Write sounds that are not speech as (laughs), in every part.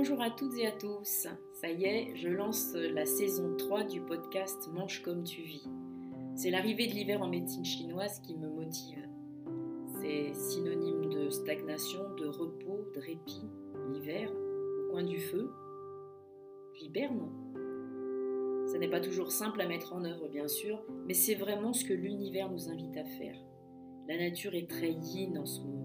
Bonjour à toutes et à tous. Ça y est, je lance la saison 3 du podcast Mange comme tu vis. C'est l'arrivée de l'hiver en médecine chinoise qui me motive. C'est synonyme de stagnation, de repos, de répit. L'hiver, au coin du feu. J'hiberne. Ça n'est pas toujours simple à mettre en œuvre, bien sûr, mais c'est vraiment ce que l'univers nous invite à faire. La nature est très yin en ce moment.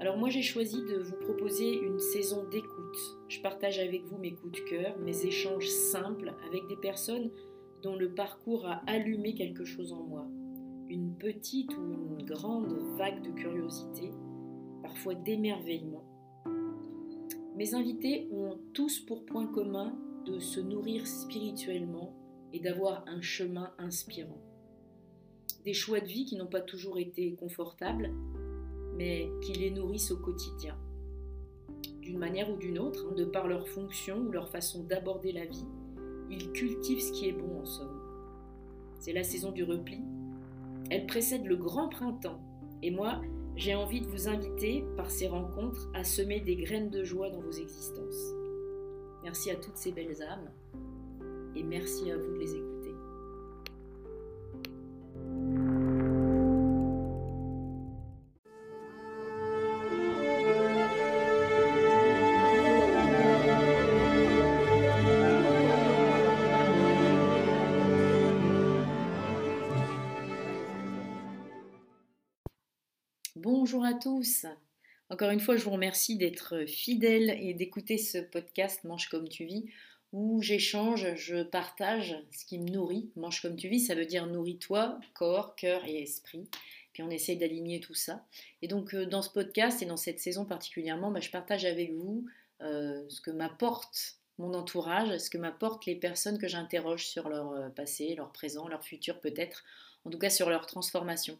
Alors moi j'ai choisi de vous proposer une saison d'écoute. Je partage avec vous mes coups de cœur, mes échanges simples avec des personnes dont le parcours a allumé quelque chose en moi. Une petite ou une grande vague de curiosité, parfois d'émerveillement. Mes invités ont tous pour point commun de se nourrir spirituellement et d'avoir un chemin inspirant. Des choix de vie qui n'ont pas toujours été confortables, mais qui les nourrissent au quotidien. D'une manière ou d'une autre, hein, de par leur fonction ou leur façon d'aborder la vie, ils cultivent ce qui est bon en somme. C'est la saison du repli. Elle précède le grand printemps. Et moi, j'ai envie de vous inviter, par ces rencontres, à semer des graines de joie dans vos existences. Merci à toutes ces belles âmes et merci à vous de les écouter. Tous. Encore une fois, je vous remercie d'être fidèles et d'écouter ce podcast Mange comme tu vis où j'échange, je partage ce qui me nourrit. Mange comme tu vis, ça veut dire nourris-toi, corps, cœur et esprit. Puis on essaye d'aligner tout ça. Et donc euh, dans ce podcast et dans cette saison particulièrement, bah, je partage avec vous euh, ce que m'apporte mon entourage, ce que m'apportent les personnes que j'interroge sur leur euh, passé, leur présent, leur futur peut-être, en tout cas sur leur transformation.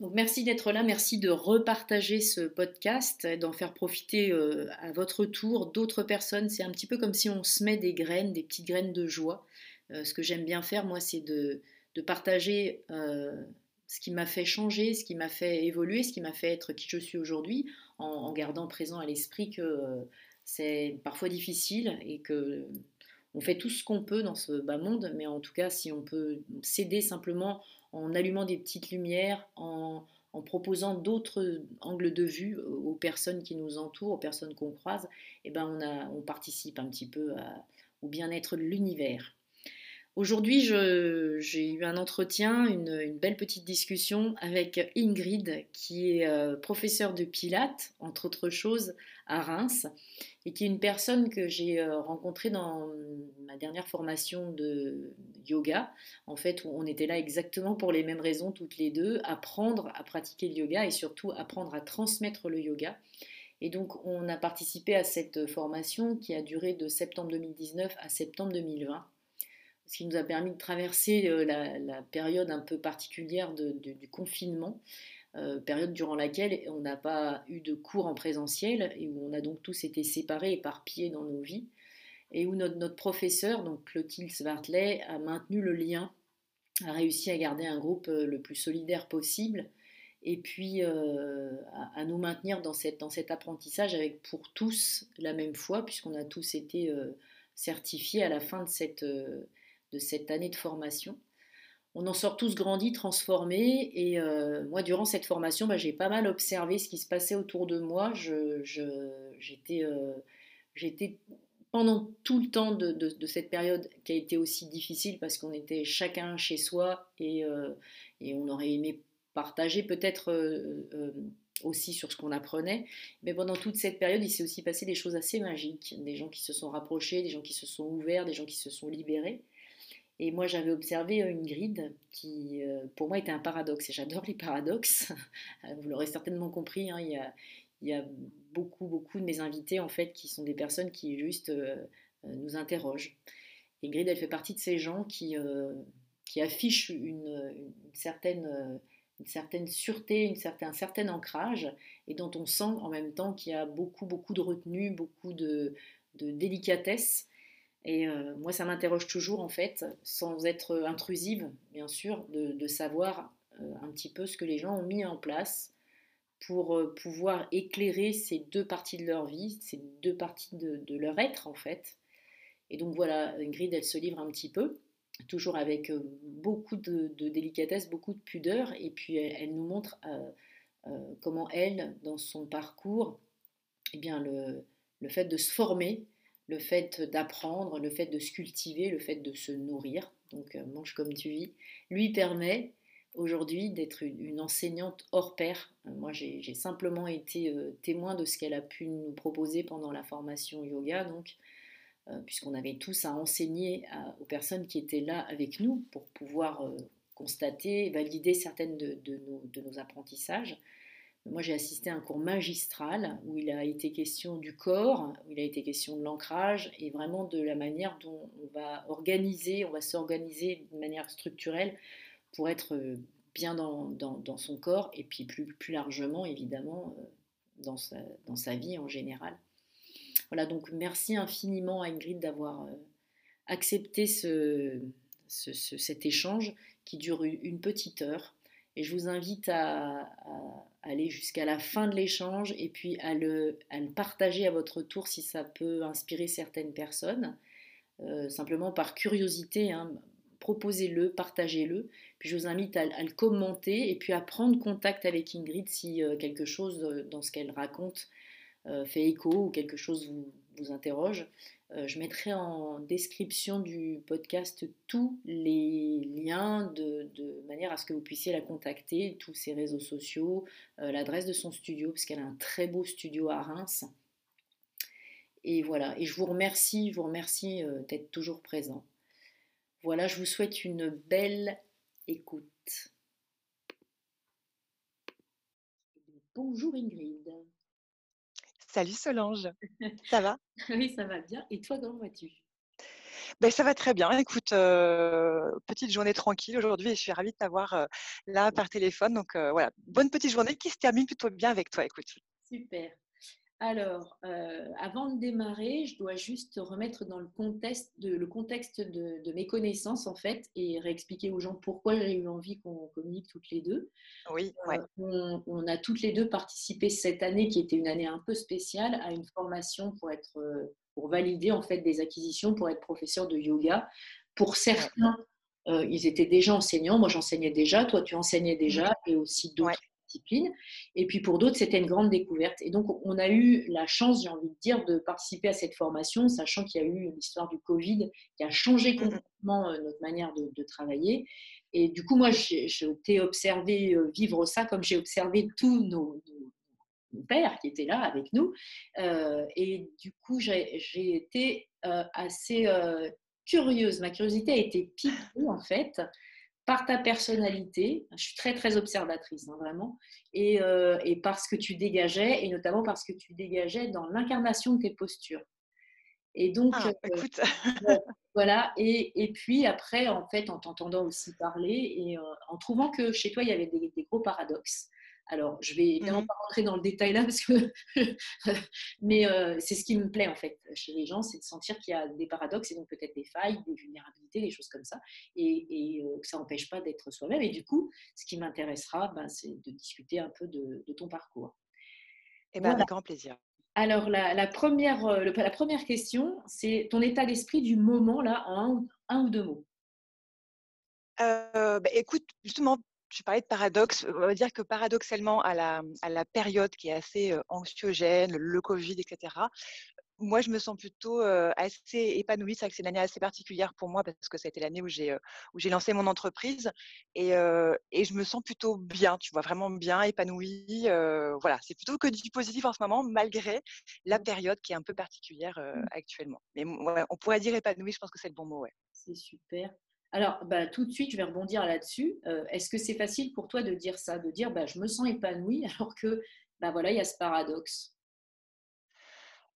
Donc merci d'être là, merci de repartager ce podcast, d'en faire profiter euh, à votre tour d'autres personnes. C'est un petit peu comme si on se met des graines, des petites graines de joie. Euh, ce que j'aime bien faire, moi, c'est de, partager euh, ce qui m'a fait changer, ce qui m'a fait évoluer, ce qui m'a fait être qui je suis aujourd'hui, en, gardant présent à l'esprit que c'est parfois difficile et que on fait tout ce qu'on peut dans ce bas monde, mais en tout cas, si on peut s'aider simplement en allumant des petites lumières, en, proposant d'autres angles de vue aux personnes qui nous entourent, aux personnes qu'on croise, eh ben on, participe un petit peu au bien-être de l'univers. Aujourd'hui, j'ai eu un entretien, une, belle petite discussion avec Ingrid, qui est euh, professeure de Pilates, entre autres choses, à Reims, et qui est une personne que j'ai euh, rencontrée dans ma dernière formation de yoga, en fait, on était là exactement pour les mêmes raisons toutes les deux, apprendre à pratiquer le yoga et surtout apprendre à transmettre le yoga. Et donc, on a participé à cette formation qui a duré de septembre 2019 à septembre 2020 ce qui nous a permis de traverser euh, la, période un peu particulière du confinement, euh, période durant laquelle on n'a pas eu de cours en présentiel et où on a donc tous été séparés, éparpillés dans nos vies, et où notre, professeur, donc Clotilde Svartley, a maintenu le lien, a réussi à garder un groupe euh, le plus solidaire possible et puis à, nous maintenir dans, cette, dans cet apprentissage avec pour tous la même foi, puisqu'on a tous été certifiés à la fin de cette, de cette année de formation. On en sort tous grandis, transformés. Et euh, moi, durant cette formation, bah, j'ai pas mal observé ce qui se passait autour de moi. Euh, j'étais, pendant tout le temps de, cette période qui a été aussi difficile parce qu'on était chacun chez soi et, euh, et on aurait aimé partager peut-être aussi sur ce qu'on apprenait. Mais pendant toute cette période, il s'est aussi passé des choses assez magiques. Des gens qui se sont rapprochés, des gens qui se sont ouverts, des gens qui se sont libérés. Et moi, j'avais observé une grille qui, euh, pour moi, était un paradoxe. Et j'adore les paradoxes. (laughs) Vous l'aurez certainement compris. Hein, il, y a, beaucoup, beaucoup de mes invités, en fait, qui sont des personnes qui juste euh, euh, nous interrogent. Et Grid, elle fait partie de ces gens qui, affichent une, certaine, certaine sûreté, une certain, un certain ancrage, et dont on sent en même temps qu'il y a beaucoup, beaucoup de retenue, beaucoup de délicatesse et euh, moi, ça m'interroge toujours, en fait, sans être intrusive, bien sûr, de, savoir euh, un petit peu ce que les gens ont mis en place pour pouvoir éclairer ces deux parties de leur vie, ces deux parties de, leur être en fait. Et donc voilà, Ingrid, elle se livre un petit peu, toujours avec beaucoup de, délicatesse, beaucoup de pudeur, et puis elle, nous montre comment elle, dans son parcours, eh bien le fait de se former, le fait d'apprendre, le fait de se cultiver, le fait de se nourrir, donc mange comme tu vis, lui permet aujourd'hui d'être une, enseignante hors pair. Euh, moi, j'ai simplement été euh, témoin de ce qu'elle a pu nous proposer pendant la formation yoga, donc, euh, puisqu'on avait tous à enseigner aux personnes qui étaient là avec nous pour pouvoir constater, valider certaines de, nos, apprentissages. Moi, j'ai assisté à un cours magistral où il a été question du corps, où il a été question de l'ancrage et vraiment de la manière dont on va organiser, on va s'organiser de manière structurelle pour être euh, bien dans, son corps et puis plus, plus largement, évidemment, euh, dans sa, vie en général. Voilà, donc merci infiniment à Ingrid d'avoir euh, accepté ce, ce, cet échange qui dure une petite heure. Et je vous invite à, aller jusqu'à la fin de l'échange et puis à le, partager à votre tour si ça peut inspirer certaines personnes. simplement par curiosité, hein, proposez-le, partagez-le. Puis je vous invite à, le commenter et puis à prendre contact avec Ingrid si euh, quelque chose euh, dans ce qu'elle raconte euh, fait écho ou quelque chose vous, vous interroge. je mettrai en description du podcast tous les liens de, manière à ce que vous puissiez la contacter, tous ses réseaux sociaux, l'adresse de son studio, parce qu'elle a un très beau studio à Reims. Et voilà, et je vous remercie, vous remercie d'être toujours présent. Voilà, je vous souhaite une belle écoute. Bonjour Ingrid. Salut Solange. (laughs) Ça va? Oui, ça va bien. Et toi, comment vas-tu? Ben, ça va très bien. Écoute, euh, petite journée tranquille aujourd'hui et je suis ravie de t'avoir euh, là par téléphone. Donc euh, voilà, bonne petite journée qui se termine plutôt bien avec toi. Écoute. Super. Alors, euh, avant de démarrer, je dois juste remettre dans le contexte de, le contexte de, mes connaissances, en fait, et réexpliquer aux gens pourquoi j'ai eu envie qu'on communique toutes les deux. Oui, euh, on, a toutes les deux participé cette année, qui était une année un peu spéciale, à une formation pour, être, euh, pour valider, en fait, des acquisitions pour être professeur de yoga. Pour certains, ils étaient déjà enseignants. Moi, j'enseignais déjà. Toi, tu enseignais déjà. Et aussi d'autres discipline. Et puis pour d'autres, c'était une grande découverte. Et donc, on a eu la chance, j'ai envie de dire, de participer à cette formation, sachant qu'il y a eu l'histoire du Covid qui a changé mmh complètement euh, notre manière de, travailler. Et du coup, moi, j'ai été observé euh, vivre ça comme j'ai observé tous nos, pères qui étaient là avec nous. Euh, et du coup, j'ai été assez curieuse. Ma curiosité a été piquée, en fait, par ta personnalité, je suis très très observatrice, hein, vraiment, et, euh, et, parce que tu dégageais, et notamment parce que tu dégageais dans l'incarnation de tes postures. Et donc, ah, euh, (laughs) voilà, et, et, puis après, en fait, en t'entendant aussi parler, et euh, en trouvant que chez toi, il y avait des, des gros paradoxes, alors, je vais évidemment mmh pas rentrer dans le détail là, parce que (laughs) mais euh, c'est ce qui me plaît en fait chez les gens, c'est de sentir qu'il y a des paradoxes et donc peut-être des failles, des vulnérabilités, des choses comme ça, et, euh, que ça n'empêche pas d'être soi-même. Et du coup, ce qui m'intéressera, ben, c'est de discuter un peu de, ton parcours. Et eh ben, Avec grand plaisir. Alors, la, première, euh, la première question, c'est ton état d'esprit du moment, là, en un, ou deux mots. Bah, écoute, justement, tu parlais de paradoxe. On va dire que paradoxalement, à la, à la période qui est assez anxiogène, le Covid, etc., moi, je me sens plutôt assez épanouie. C'est vrai que c'est une année assez particulière pour moi parce que ça a été l'année où j'ai où j'ai lancé mon entreprise et, et, je me sens plutôt bien. Tu vois, vraiment bien, épanouie. voilà, c'est plutôt que du positif en ce moment, malgré la mmh. période qui est un peu particulière mmh. actuellement. Mais on pourrait dire épanouie. Je pense que c'est le bon mot. Ouais. C'est super. Alors, bah, tout de suite, je vais rebondir là-dessus. Euh, est-ce que c'est facile pour toi de dire ça, de dire bah, je me sens épanouie (laughs) alors que bah, voilà, il y a ce paradoxe?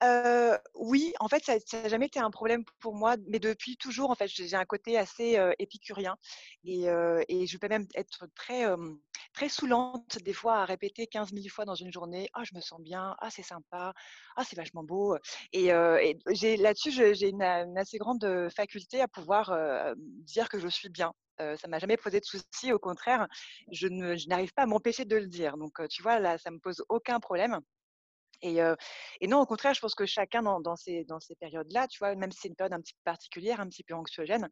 Euh, oui, en fait, ça n'a jamais été un problème pour moi, mais depuis toujours, en fait, j'ai un côté assez épicurien et, je peux même être très, très saoulante des fois à répéter 15 000 fois dans une journée Ah, je me sens bien, ah, c'est sympa, ah, c'est vachement beau. Et, là-dessus, j'ai une, assez grande faculté à pouvoir dire que je suis bien. ça ça m'a jamais posé de soucis. Au contraire, je n'arrive pas à m'empêcher de le dire. Donc, tu vois, là, ça me pose aucun problème. Et, et, non, au contraire, je pense que chacun dans, dans ces, dans ces périodes-là, tu vois, même si c'est une période un petit peu particulière, un petit peu anxiogène,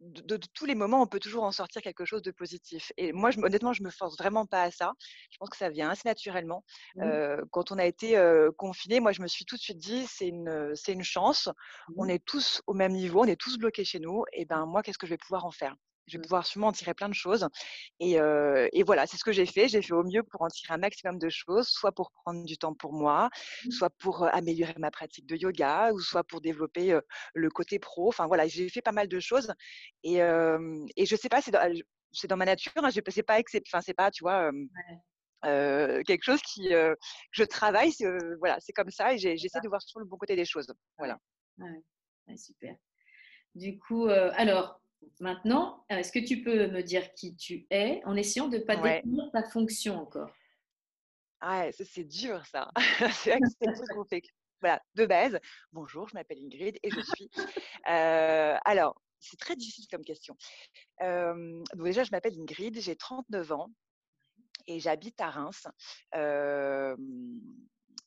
de, tous les moments, on peut toujours en sortir quelque chose de positif. Et moi, je, honnêtement, je me force vraiment pas à ça. Je pense que ça vient assez naturellement. Mmh. quand on a été confiné, moi, je me suis tout de suite dit, c'est une, c'est une chance. On mmh. est tous au même niveau, on est tous bloqués chez nous. Et ben, moi, qu'est-ce que je vais pouvoir en faire? Je vais pouvoir sûrement en tirer plein de choses. Et, et voilà, c'est ce que j'ai fait. J'ai fait au mieux pour en tirer un maximum de choses, soit pour prendre du temps pour moi, mmh. soit pour améliorer ma pratique de yoga, ou soit pour développer le côté pro. Enfin voilà, j'ai fait pas mal de choses. Et, et je sais pas, c'est dans, dans, ma nature. Hein, c'est pas, enfin c'est pas, tu vois. quelque chose qui je travaille voilà c'est comme ça et j'essaie de voir sur le bon côté des choses voilà ouais. super du coup alors Maintenant, est-ce que tu peux me dire qui tu es en essayant de ne pas définir ta fonction encore? Ah, c'est dur ça. (laughs) c'est vrai fait. Voilà, de base, bonjour, je m'appelle Ingrid et je suis. Euh, alors, c'est très difficile comme question. Euh, déjà, je m'appelle Ingrid, j'ai 39 ans et j'habite à Reims. Euh,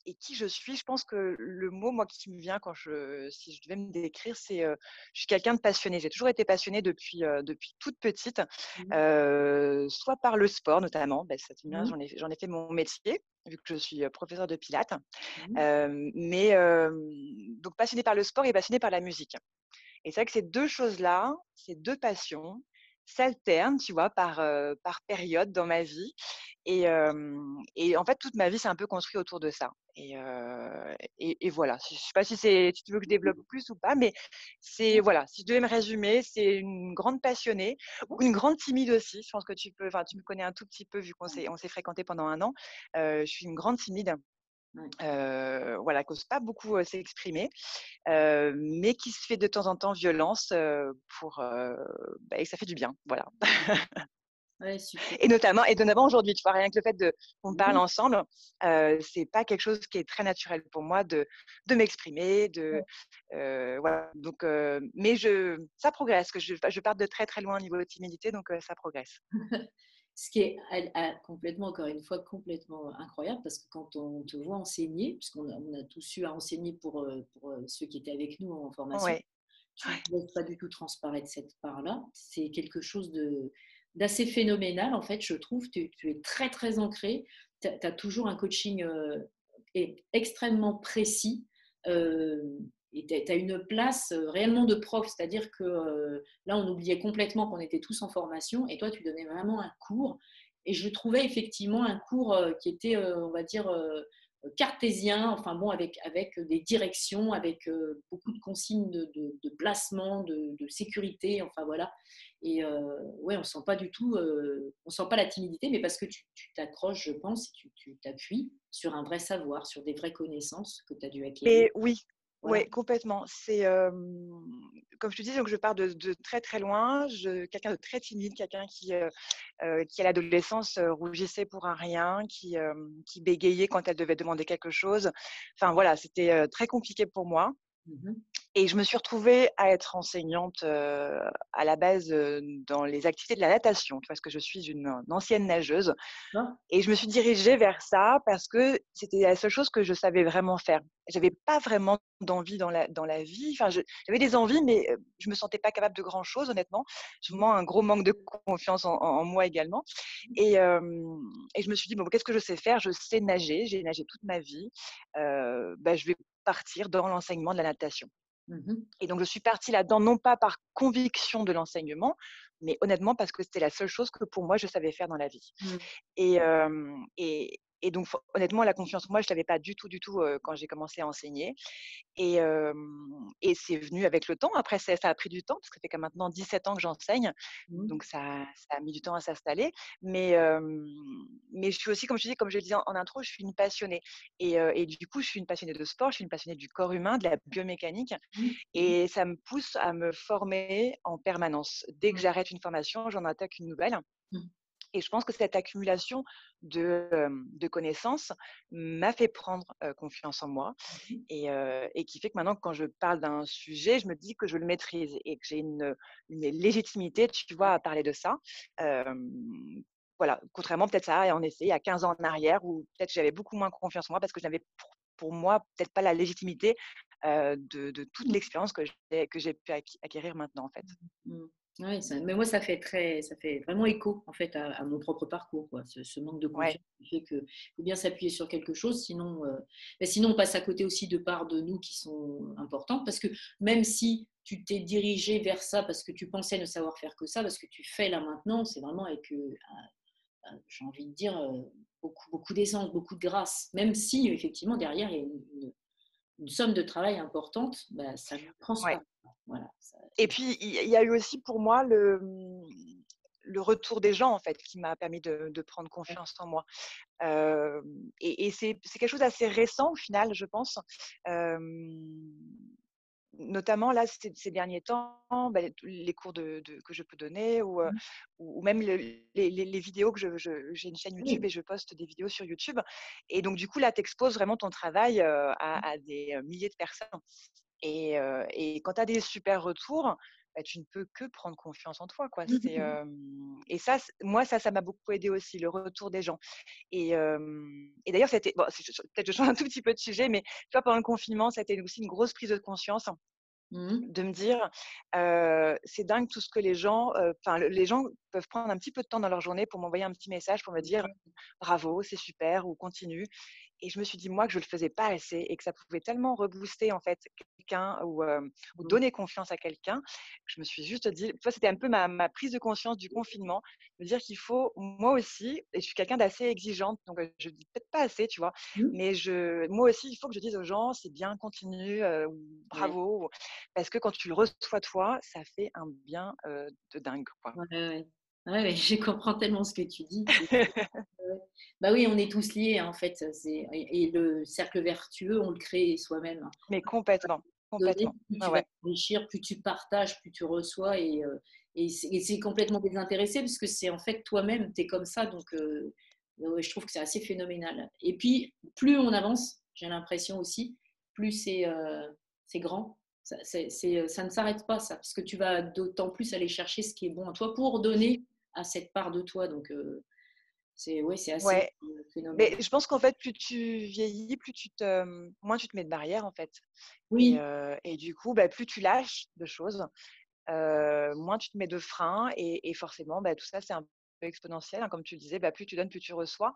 et qui je suis, je pense que le mot moi qui me vient quand je, si je devais me décrire, c'est je suis quelqu'un de passionné. J'ai toujours été passionnée depuis depuis toute petite, mmh. soit par le sport notamment. Ben, mmh. j'en ai j'en ai fait mon métier vu que je suis professeur de pilates. Mmh. mais donc passionnée par le sport et passionnée par la musique. Et c'est vrai que ces deux choses-là, ces deux passions, s'alternent, tu vois, par, par période dans ma vie. Et, et, en fait, toute ma vie, c'est un peu construit autour de ça. Et, et, voilà. Je ne sais pas si, si tu veux que je développe plus ou pas, mais c'est voilà. Si je devais me résumer, c'est une grande passionnée ou une grande timide aussi. Je pense que tu peux. Enfin, tu me connais un tout petit peu vu qu'on s'est on s'est fréquenté pendant un an. je suis une grande timide. Euh, voilà, qui n'ose pas beaucoup s'exprimer, mais qui se fait de temps en temps violence pour, bah, et ça fait du bien, voilà. (laughs) et notamment, et notamment aujourd'hui, tu vois, rien que le fait de qu'on parle ensemble, c'est pas quelque chose qui est très naturel pour moi de, de m'exprimer, de voilà. Donc, mais je, ça progresse, que je, je pars de très très loin au niveau de timidité, donc ça progresse. (laughs) Ce qui est complètement, encore une fois, complètement incroyable parce que quand on te voit enseigner, puisqu'on a, on a tous eu à enseigner pour, euh, pour, euh, ceux qui étaient avec nous en formation, tu ne laisses pas du tout transparaître cette part-là. C'est quelque chose d'assez phénoménal, en fait, je trouve. Tu, tu es très, très ancré. Tu as, toujours un coaching euh, extrêmement précis et tu as une place euh, réellement de prof, c'est-à-dire que euh, là, on oubliait complètement qu'on était tous en formation et toi, tu donnais vraiment un cours. Et je trouvais effectivement un cours euh, qui était, on va dire, cartésien, enfin bon, avec, avec des directions, avec beaucoup de consignes de, placement, de, sécurité, enfin voilà. Et ouais, on sent pas du tout, on sent pas la timidité, mais parce que tu t'accroches, je pense, et tu t'appuies sur un vrai savoir, sur des vraies connaissances que tu as dû acquérir. Et oui, oui, complètement. C'est comme je te dis, donc je pars de, très très loin. quelqu'un de très timide, quelqu'un qui qui à l'adolescence rougissait pour un rien, qui qui bégayait quand elle devait demander quelque chose. Enfin voilà, c'était très compliqué pour moi. Mmh et je me suis retrouvée à être enseignante à la base dans les activités de la natation, parce que je suis une, ancienne nageuse. Et je me suis dirigée vers ça parce que c'était la seule chose que je savais vraiment faire. J'avais pas vraiment d'envie dans la, dans la vie. Enfin, j'avais des envies, mais je me sentais pas capable de grand chose, honnêtement. Souvent un gros manque de confiance en, moi également. Et, et, je me suis dit, bon, qu'est-ce que je sais faire? Je sais nager, j'ai nagé toute ma vie. bah, je vais partir dans l'enseignement de la natation. Mmh et donc, je suis partie là-dedans, non pas par conviction de l'enseignement, mais honnêtement parce que c'était la seule chose que pour moi, je savais faire dans la vie. Mmh. Et, et, et donc, honnêtement, la confiance en moi, je ne l'avais pas du tout, du tout quand j'ai commencé à enseigner. Et, et c'est venu avec le temps. Après, ça, a pris du temps, parce que ça fait quand maintenant 17 ans que j'enseigne. Mmh. Donc, ça, ça, a mis du temps à s'installer. Mais, mais je suis aussi, comme je disais, comme je le disais en, intro, je suis une passionnée. Et, et, du coup, je suis une passionnée de sport, je suis une passionnée du corps humain, de la biomécanique. Mmh. Et ça me pousse à me former en permanence. Dès que j'arrête une formation, j'en attaque une nouvelle. Et je pense que cette accumulation de, de connaissances m'a fait prendre confiance en moi Mmh et, et, qui fait que maintenant, quand je parle d'un sujet, je me dis que je le maîtrise et que j'ai une, une, légitimité, tu vois, à parler de ça. voilà, contrairement peut-être ça, en effet, il y a 15 ans en arrière, où peut-être j'avais beaucoup moins confiance en moi parce que je n'avais pour, pour, moi peut-être pas la légitimité de, de, toute mmh. l'expérience que j'ai pu acquérir maintenant, en fait. Mmh oui, mais moi, ça fait, très, ça fait vraiment écho en fait, à, mon propre parcours, quoi. Ce, manque de confiance qui fait qu'il faut bien s'appuyer sur quelque chose, sinon, euh, sinon on passe à côté aussi de parts de nous qui sont importantes, parce que même si tu t'es dirigé vers ça parce que tu pensais ne savoir faire que ça, parce que tu fais là maintenant, c'est vraiment avec, euh, j'ai envie de dire, euh, beaucoup, beaucoup d'essence, beaucoup de grâce, même si effectivement derrière il y a une, somme de travail importante, bah, ça ne prend pas. Voilà, et puis, il y a eu aussi pour moi le, mmh, le retour des gens, en fait, qui m'a permis de, de, prendre confiance en moi. Euh, et, et c'est quelque chose d'assez récent, au final, je pense. Euh, notamment là ces, derniers temps, bah, les cours de, que je peux donner ou, mmh. ou même les, les, vidéos que je, j'ai une chaîne YouTube et je poste des vidéos sur YouTube. Et donc du coup là, tu exposes vraiment ton travail à, mmh. à, des milliers de personnes. Et, et quand tu as des super retours, bah, tu ne peux que prendre confiance en toi. Quoi. (laughs) Et ça, moi, ça, ça m'a beaucoup aidé aussi, le retour des gens. Et, et d'ailleurs, c'était, bon, peut-être je change un tout petit peu de sujet, mais tu vois, pendant le confinement, ça a été aussi une grosse prise de conscience. Mmh de me dire, c'est dingue tout ce que les gens, enfin, les gens peuvent prendre un petit peu de temps dans leur journée pour m'envoyer un petit message pour me dire bravo, c'est super ou continue. Et je me suis dit, moi, que je ne le faisais pas assez et que ça pouvait tellement rebooster, en fait, quelqu'un ou, ou, mmh. donner confiance à quelqu'un. Je me suis juste dit, c'était un peu ma, ma, prise de conscience du confinement, me dire qu'il faut, moi aussi, et je suis quelqu'un d'assez exigeante, donc je ne dis peut-être pas assez, tu vois, mmh. mais je, moi aussi, il faut que je dise aux gens, c'est bien, continue, bravo, parce que quand tu le reçois toi, ça fait un bien de dingue, quoi. Ouais, je comprends tellement ce que tu dis. (laughs) bah oui, on est tous liés en fait. Et le cercle vertueux, on le crée soi-même. Mais complètement. complètement. plus tu ah vas enrichir, plus tu partages, plus tu reçois. Et, euh, et c'est complètement désintéressé parce que c'est en fait toi-même, tu es comme ça. Donc euh, je trouve que c'est assez phénoménal. Et puis, plus on avance, j'ai l'impression aussi, plus c'est euh, grand. Ça, ça ne s'arrête pas, ça, parce que tu vas d'autant plus aller chercher ce qui est bon à toi pour donner à cette part de toi. Donc, c'est ouais, c'est assez ouais. Mais je pense qu'en fait, plus tu vieillis, plus tu te, moins tu te mets de barrières, en fait. Oui. Et, du coup, bah, plus tu lâches de choses, moins tu te mets de freins. Et, forcément, bah, tout ça, c'est un peu exponentiel. Hein, comme tu le disais, bah, plus tu donnes, plus tu reçois.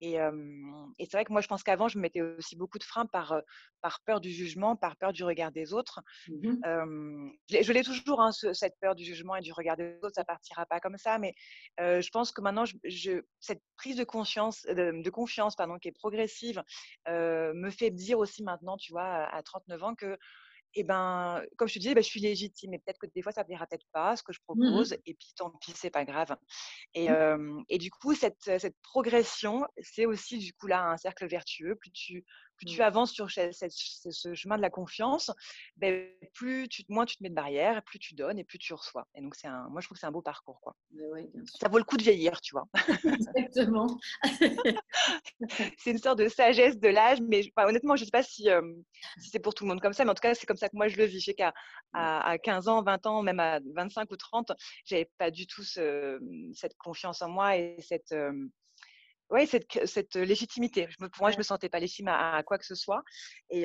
Et, et c'est vrai que moi, je pense qu'avant, je me mettais aussi beaucoup de freins par, par peur du jugement, par peur du regard des autres. Mmh je l'ai toujours, hein, cette peur du jugement et du regard des autres, ça partira pas comme ça. Mais je pense que maintenant, je, cette prise de conscience, de, confiance pardon, qui est progressive, me fait dire aussi maintenant, tu vois, à 39 ans, que et ben, comme je te disais, ben, je suis légitime. Et peut-être que des fois, ça ne plaira peut-être pas ce que je mmh propose. Et puis, tant pis, c'est pas grave. Et, mmh. et du coup, cette, cette progression, c'est aussi du coup là un cercle vertueux. Plus tu, plus tu mmh. avances sur ce, chemin de la confiance, ben, plus tu, moins tu te mets de barrières, plus tu donnes et plus tu reçois. Et donc, c'est un, moi, je trouve que c'est un beau parcours. Quoi. Ça vaut le coup de vieillir, tu vois. Exactement. (laughs) c'est une sorte de sagesse de l'âge, mais honnêtement, je ne sais pas si, si c'est pour tout le monde comme ça, mais en tout cas, c'est comme ça que moi, je le vis. Je sais qu'à à, 15 ans, 20 ans, même à 25 ou 30, j'avais pas du tout cette confiance en moi et cette oui, cette, cette, légitimité. Je me, pour moi, je ne me sentais pas légitime à, quoi que ce soit. Et,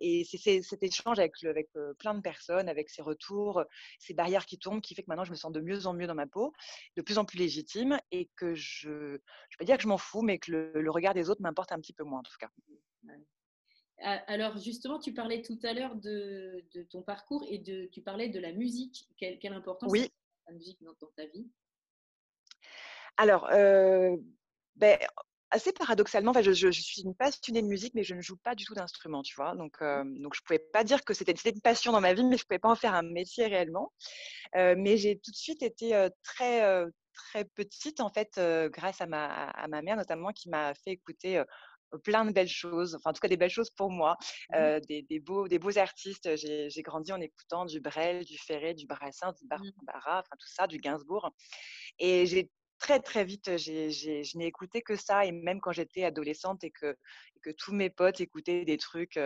et c'est cet échange avec, avec plein de personnes, avec ces retours, ces barrières qui tombent, qui fait que maintenant, je me sens de mieux en mieux dans ma peau, de plus en plus légitime et que je ne vais pas dire que je m'en fous, mais que le, regard des autres m'importe un petit peu moins, en tout cas. Alors justement, tu parlais tout à l'heure de, de, ton parcours et de, tu parlais de la musique. Quelle, quelle importance oui. la musique dans, dans ta vie? Alors, euh, ben, assez paradoxalement, je, je, suis une passionnée de musique, mais je ne joue pas du tout d'instrument, tu vois? Donc, euh, donc je ne pouvais pas dire que c'était une passion dans ma vie, mais je ne pouvais pas en faire un métier réellement. Euh, mais j'ai tout de suite été euh, très, très petite, en fait, grâce à ma, à ma mère notamment, qui m'a fait écouter plein de belles choses, enfin en tout cas des belles choses pour moi, mmh des, des, beaux, des beaux artistes. J'ai grandi en écoutant du Brel, du Ferré, du Brassens, du mmh. Barbara, enfin tout ça, du Gainsbourg. Et j'ai très très vite, j'ai, je n'ai écouté que ça. Et même quand j'étais adolescente et que, que tous mes potes écoutaient des trucs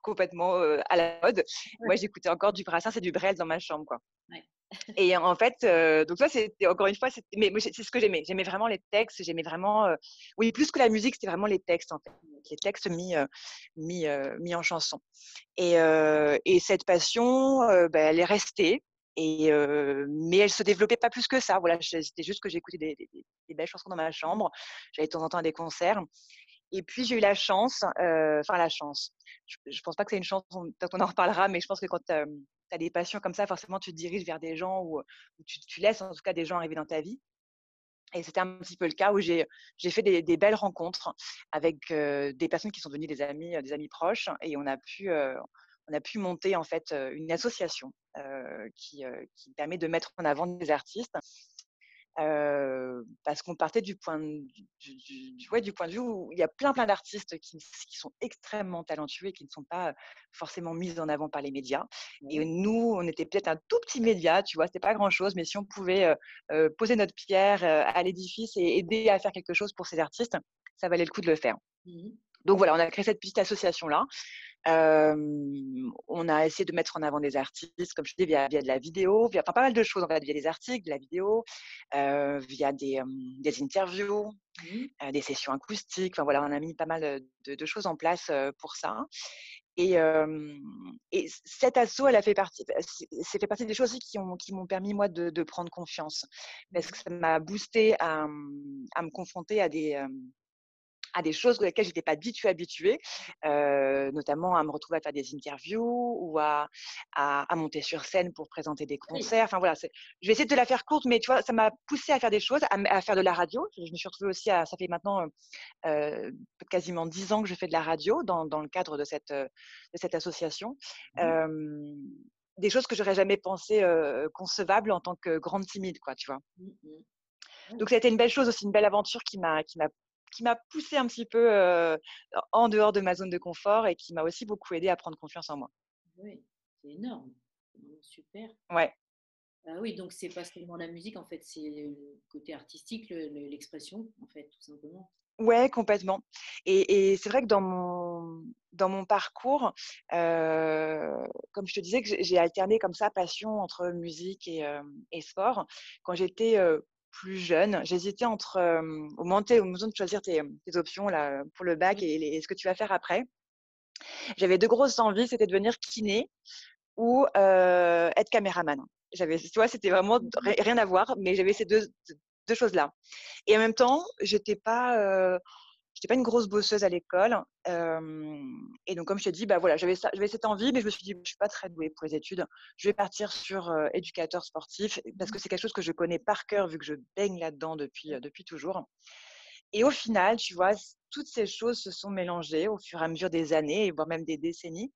complètement à la mode, moi j'écoutais encore du Brassens et du Brel dans ma chambre. Quoi. (laughs) Et en fait, donc ça, c'était encore une fois, mais c'est ce que j'aimais. J'aimais vraiment les textes. J'aimais vraiment, oui, plus que la musique, c'était vraiment les textes en fait, les textes mis mis mis en chanson. Et, et cette passion, ben, elle est restée. Mais elle se développait pas plus que ça. Voilà, c'était juste que j'écoutais des, belles chansons dans ma chambre. J'allais de temps en temps à des concerts. Et puis j'ai eu la chance, enfin la chance. Je, ne pense pas que c'est une chance, peut-être en reparlera, mais je pense que quand tu as des passions comme ça, forcément tu te diriges vers des gens ou, tu, laisses en tout cas des gens arriver dans ta vie. Et c'était un petit peu le cas où j'ai fait des, des, belles rencontres avec des personnes qui sont devenues des amis, des amis proches, et on a pu on a pu monter en fait une association qui, permet de mettre en avant des artistes. parce qu'on partait du point de, du, du point de vue où il y a plein plein d'artistes qui, sont extrêmement talentueux et qui ne sont pas forcément mis en avant par les médias. Et nous, on était peut-être un tout petit média, tu vois, c'était pas grand chose, mais si on pouvait poser notre pierre à l'édifice et aider à faire quelque chose pour ces artistes, ça valait le coup de le faire. Mmh Donc voilà, on a créé cette petite association là on a essayé de mettre en avant des artistes, comme je dis, via, via de la vidéo, via enfin, pas mal de choses, en fait, via des articles, de la vidéo, via des, des interviews, mmh. des sessions acoustiques. Enfin, voilà, on a mis pas mal de, choses en place pour ça. Et, et cet assaut, elle a fait partie, c'est fait partie des choses qui m'ont qui permis moi de, de, prendre confiance, parce que mmh. ça m'a boosté à, à, me confronter à des à des choses auxquelles j'étais pas du tout habituée, euh, notamment à me retrouver à faire des interviews ou à, à, monter sur scène pour présenter des concerts. Enfin voilà, je vais essayer de la faire courte, mais tu vois, ça m'a poussé à faire des choses, à, faire de la radio. Je me suis retrouvée aussi à, ça fait maintenant euh, quasiment dix ans que je fais de la radio dans, dans le cadre de cette, de cette association. Mmh. des choses que j'aurais jamais pensé euh, concevables en tant que grande timide, quoi, tu vois. Mmh, mmh. Donc ça a été une belle chose aussi, une belle aventure qui m'a qui m'a qui m'a poussé un petit peu en dehors de ma zone de confort et qui m'a aussi beaucoup aidé à prendre confiance en moi. Oui, c'est énorme. Super. Ouais. Ah oui, donc c'est pas seulement la musique, en fait, c'est le côté artistique, l'expression, en fait, tout simplement. Ouais, complètement. Et, c'est vrai que dans mon, dans mon parcours, comme je te disais, que j'ai alterné comme ça passion entre musique et, et sport. Quand j'étais plus jeune, j'hésitais entre, au moment, au moment de choisir tes, options là, pour le bac et, ce que tu vas faire après. J'avais deux grosses envies, c'était de devenir kiné ou être caméraman. J'avais, tu vois, c'était vraiment mmh rien à voir, mais j'avais ces deux, deux choses-là. Et en même temps, j'étais pas, n'étais pas une grosse bosseuse à l'école. et donc, comme je t'ai dit, bah, voilà, j'avais, cette envie, mais je me suis dit, je suis pas très douée pour les études. Je vais partir sur éducateur sportif parce que c'est quelque chose que je connais par cœur vu que je baigne là-dedans depuis, depuis toujours. Et au final, tu vois, toutes ces choses se sont mélangées au fur et à mesure des années, voire même des décennies,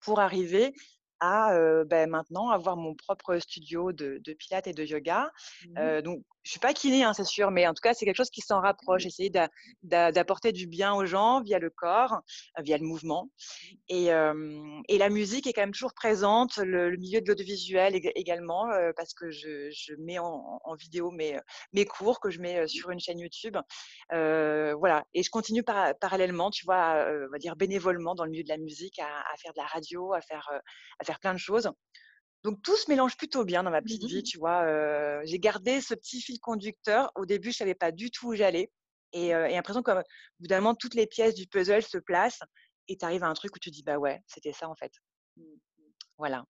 pour arriver à ben, maintenant avoir mon propre studio de, de pilates et de yoga. Mmh donc, je suis pas kiné, hein, c'est sûr, mais en tout cas, c'est quelque chose qui s'en rapproche. Mmh. Essayer d'apporter du bien aux gens via le corps, via le mouvement. Et, et, la musique est quand même toujours présente, le, milieu de l'audiovisuel également, parce que je, je mets en, vidéo mes, mes, cours que je mets sur une chaîne YouTube. voilà. Et je continue parallèlement, tu vois, on va dire bénévolement dans le milieu de la musique, à, à faire de la radio, à faire, à faire plein de choses. Donc tout se mélange plutôt bien dans ma petite mmh vie, tu vois. j'ai gardé ce petit fil conducteur. Au début, je savais pas du tout où j'allais. Et, et l'impression d'un moment, toutes les pièces du puzzle se placent et tu arrives à un truc où tu dis, bah ouais, c'était ça en fait. Mmh, mmh. Voilà.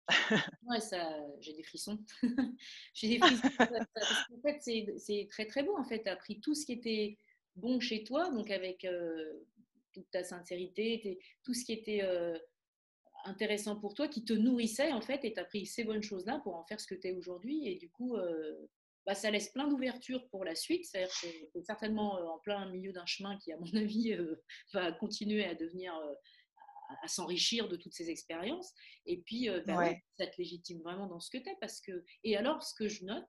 ouais, ça, j'ai des frissons. (laughs) j'ai des frissons. en fait, c'est très très beau. En fait, tu as pris tout ce qui était bon chez toi, donc avec toute ta sincérité, tout ce qui était intéressant pour toi, qui te nourrissait en fait, et tu as pris ces bonnes choses-là pour en faire ce que tu es aujourd'hui. Et du coup, euh, bah, ça laisse plein d'ouverture pour la suite. C'est-à-dire que tu es certainement euh, en plein milieu d'un chemin qui, à mon (laughs) avis, euh, va continuer à devenir, à, s'enrichir de toutes ces expériences. Et puis, bah ça te légitime vraiment dans ce que tu es. Parce que... Et alors, ce que je note,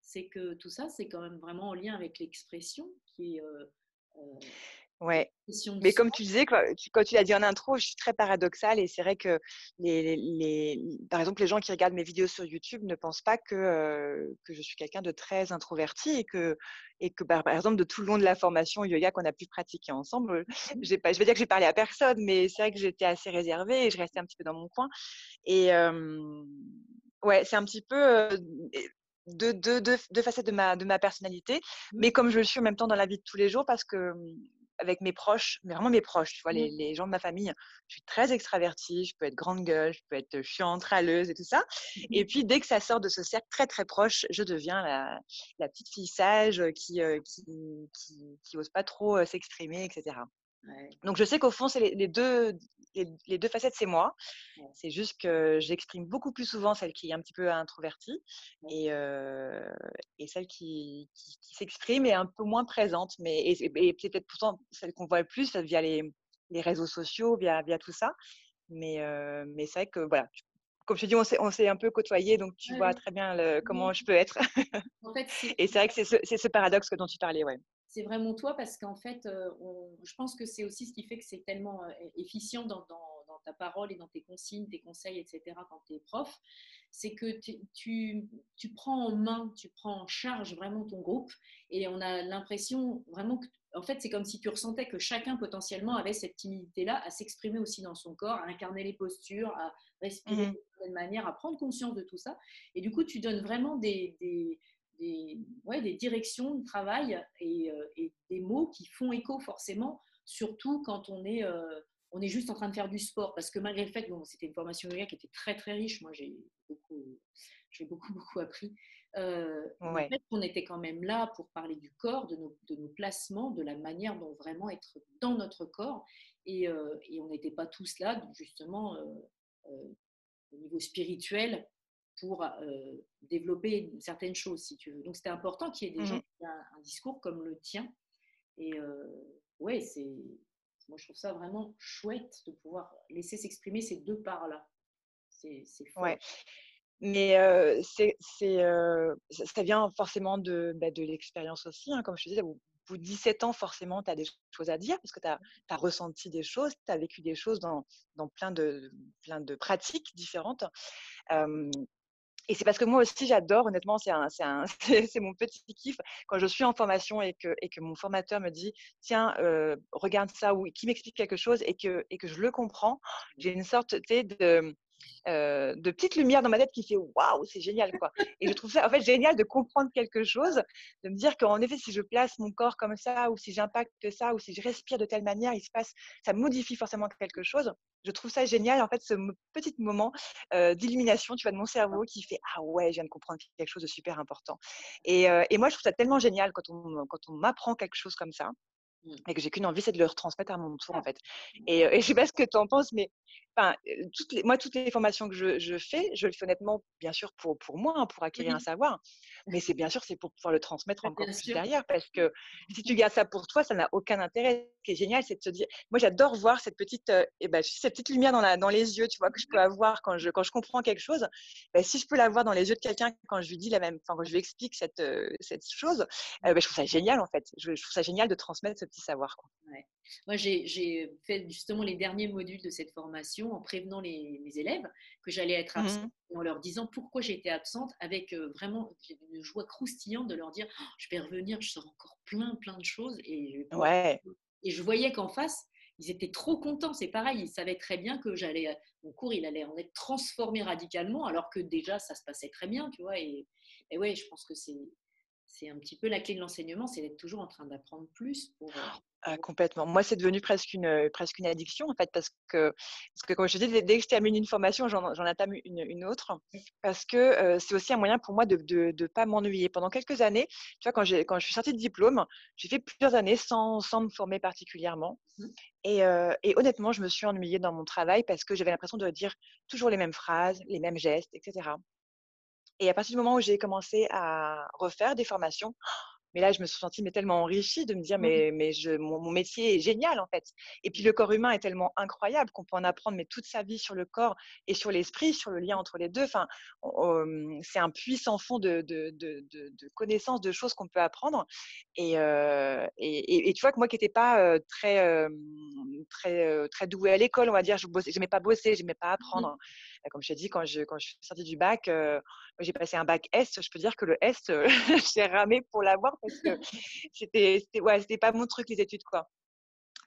c'est que tout ça, c'est quand même vraiment en lien avec l'expression qui est Ouais. Mais comme tu disais, quand, tu l'as dit en intro, je suis très paradoxale et c'est vrai que, les, les, par exemple, les gens qui regardent mes vidéos sur YouTube ne pensent pas que, que je suis quelqu'un de très introverti et que, et que par, exemple, de tout le long de la formation yoga qu'on a pu pratiquer ensemble, j'ai pas, je vais dire que j'ai parlé à personne, mais c'est vrai que j'étais assez réservée et je restais un petit peu dans mon coin. Et ouais, c'est un petit peu deux, deux, deux, facettes de ma, de ma personnalité, mmh. mais comme je le suis en même temps dans la vie de tous les jours parce que avec mes proches, mais vraiment mes proches, tu vois, les, mmh. les, gens de ma famille. Je suis très extravertie, je peux être grande gueule, je peux être chiante, râleuse et tout ça. Et puis, dès que ça sort de ce cercle très, très proche, je deviens la, la petite fille sage qui, qui, qui, qui, ose pas trop s'exprimer, etc. Donc, je sais qu'au fond, c'est les, deux, les, deux facettes, c'est moi. C'est juste que j'exprime beaucoup plus souvent celle qui est un petit peu introvertie et, et celle qui, qui, s'exprime est un peu moins présente. Mais, et, peut-être pourtant celle qu'on voit le plus via les, les, réseaux sociaux, via, via tout ça. Mais, mais c'est vrai que, voilà, comme je te dis, on s'est un peu côtoyé, donc tu vois très bien le, comment je peux être. En fait, (laughs) et c'est vrai que c'est ce, ce, paradoxe dont tu parlais. Ouais c'est vraiment toi parce qu'en fait, euh, je pense que c'est aussi ce qui fait que c'est tellement euh, efficient dans, ta parole et dans tes consignes, tes conseils, etc. quand tu es prof, c'est que tu, tu, prends en main, tu prends en charge vraiment ton groupe et on a l'impression vraiment que, en fait, c'est comme si tu ressentais que chacun potentiellement avait cette timidité-là à s'exprimer aussi dans son corps, à incarner les postures, à respirer mmh de certaine manière, à prendre conscience de tout ça. Et du coup, tu donnes vraiment des des, ouais, des directions de travail euh, et, des mots qui font écho forcément, surtout quand on est, euh, on est juste en train de faire du sport. Parce que malgré le fait que bon, c'était une formation yoga qui était très très riche, moi j'ai beaucoup, j'ai beaucoup (laughs) beaucoup appris. Euh, ouais. fait qu'on était quand même là pour parler du corps, de nos, de nos placements, de la manière dont vraiment être dans notre corps. Et, euh, et on n'était pas tous là, justement, au niveau spirituel, pour euh, développer certaines choses, si tu veux. Donc, c'était important qu'il y ait des mmh gens qui aient un, discours comme le tien. Et euh, ouais, c'est, moi, je trouve ça vraiment chouette de pouvoir laisser s'exprimer ces deux parts-là. C'est, c'est fort. Ouais. Mais euh, c'est, c'est, euh, ça vient forcément de, bah, de l'expérience aussi. Hein. Comme je te disais, au bout de 17 ans, forcément, tu as des choses à dire parce que tu as, as, ressenti des choses, tu as vécu des choses dans, dans plein, de, plein de pratiques différentes. Et c'est parce que moi aussi, j'adore, honnêtement, (laughs) c'est mon petit kiff quand je suis en formation et que, et que mon formateur me dit, tiens, euh, regarde ça, ou qui m'explique quelque chose et que, et que je le comprends. J'ai une sorte de, euh, de petite lumière dans ma tête qui fait waouh, c'est génial quoi. Et je trouve ça en fait génial de comprendre quelque chose, de me dire qu'en effet, si je place mon corps comme ça, ou si j'impacte ça, ou si je respire de telle manière, il se passe, ça modifie forcément quelque chose. Je trouve ça génial en fait, ce petit moment euh, d'illumination, tu vois, de mon cerveau qui fait ah ouais, je viens de comprendre quelque chose de super important. Et, euh, et moi, je trouve ça tellement génial quand on, quand on m'apprend quelque chose comme ça mmh. et que j'ai qu'une envie, c'est de le retransmettre à mon tour en fait. Et, et je sais pas ce que tu en penses, mais enfin, toutes les, moi, toutes les formations que je, je, fais, je le fais honnêtement, bien sûr, pour, pour moi, hein, pour acquérir un savoir. Mais c'est bien sûr, c'est pour pouvoir le transmettre encore plus derrière. Parce que si tu gardes ça pour toi, ça n'a aucun intérêt. Ce qui est génial, c'est de se dire. Moi, j'adore voir cette petite, et ben, cette petite lumière dans, la, dans les yeux, tu vois, que je peux avoir quand je, quand je comprends quelque chose. Ben, si je peux la voir dans les yeux de quelqu'un quand je lui dis la même, quand je lui explique cette, cette chose, ben, je trouve ça génial, en fait. Je, trouve ça génial de transmettre ce petit savoir. Quoi. Ouais. Moi, j'ai fait justement les derniers modules de cette formation en prévenant les, mes élèves que j'allais être mmh absente et en leur disant pourquoi j'étais absente avec euh, vraiment une joie croustillante de leur dire «Oh, je vais revenir, je sors encore plein, plein de choses. Et, ouais. et je voyais qu'en face, ils étaient trop contents. C'est pareil, ils savaient très bien que j'allais, euh, mon cours, il allait en être transformé radicalement alors que déjà, ça se passait très bien, tu vois? Et, et ouais, je pense que c'est c'est un petit peu la clé de l'enseignement, c'est d'être toujours en train d'apprendre plus. Pour, euh, ah, complètement. Moi, c'est devenu presque une, euh, presque une addiction, en fait, parce que, parce que comme je te dis, dès que je termine une formation, j'en entame une, une, autre, parce que euh, c'est aussi un moyen pour moi de ne pas m'ennuyer. Pendant quelques années, tu vois, quand, quand je suis sortie de diplôme, j'ai fait plusieurs années sans, sans me former particulièrement. Mmh. Et, et, honnêtement, je me suis ennuyée dans mon travail parce que j'avais l'impression de dire toujours les mêmes phrases, les mêmes gestes, etc. Et à partir du moment où j'ai commencé à refaire des formations, Mais là, je me suis sentie mais tellement enrichie de me dire, mais, mais je, mon, mon métier est génial en fait. Et puis le corps humain est tellement incroyable qu'on peut en apprendre mais toute sa vie sur le corps et sur l'esprit, sur le lien entre les deux. Enfin, c'est un puissant fond de, de, de, de- de connaissances, de choses qu'on peut apprendre. Et, euh, et, et- et tu vois que moi qui n'étais pas euh, très, euh, très, très douée à l'école, on va dire, je n'aimais pas bosser, je n'aimais pas Mmh. apprendre. Comme je t'ai dit, quand je, quand je suis sortie du bac, euh, j'ai passé un bac S. Je peux dire que le S, euh, (laughs) j'ai ramé pour l'avoir parce que c'était, c'était, ouais, c'était pas mon truc les études quoi.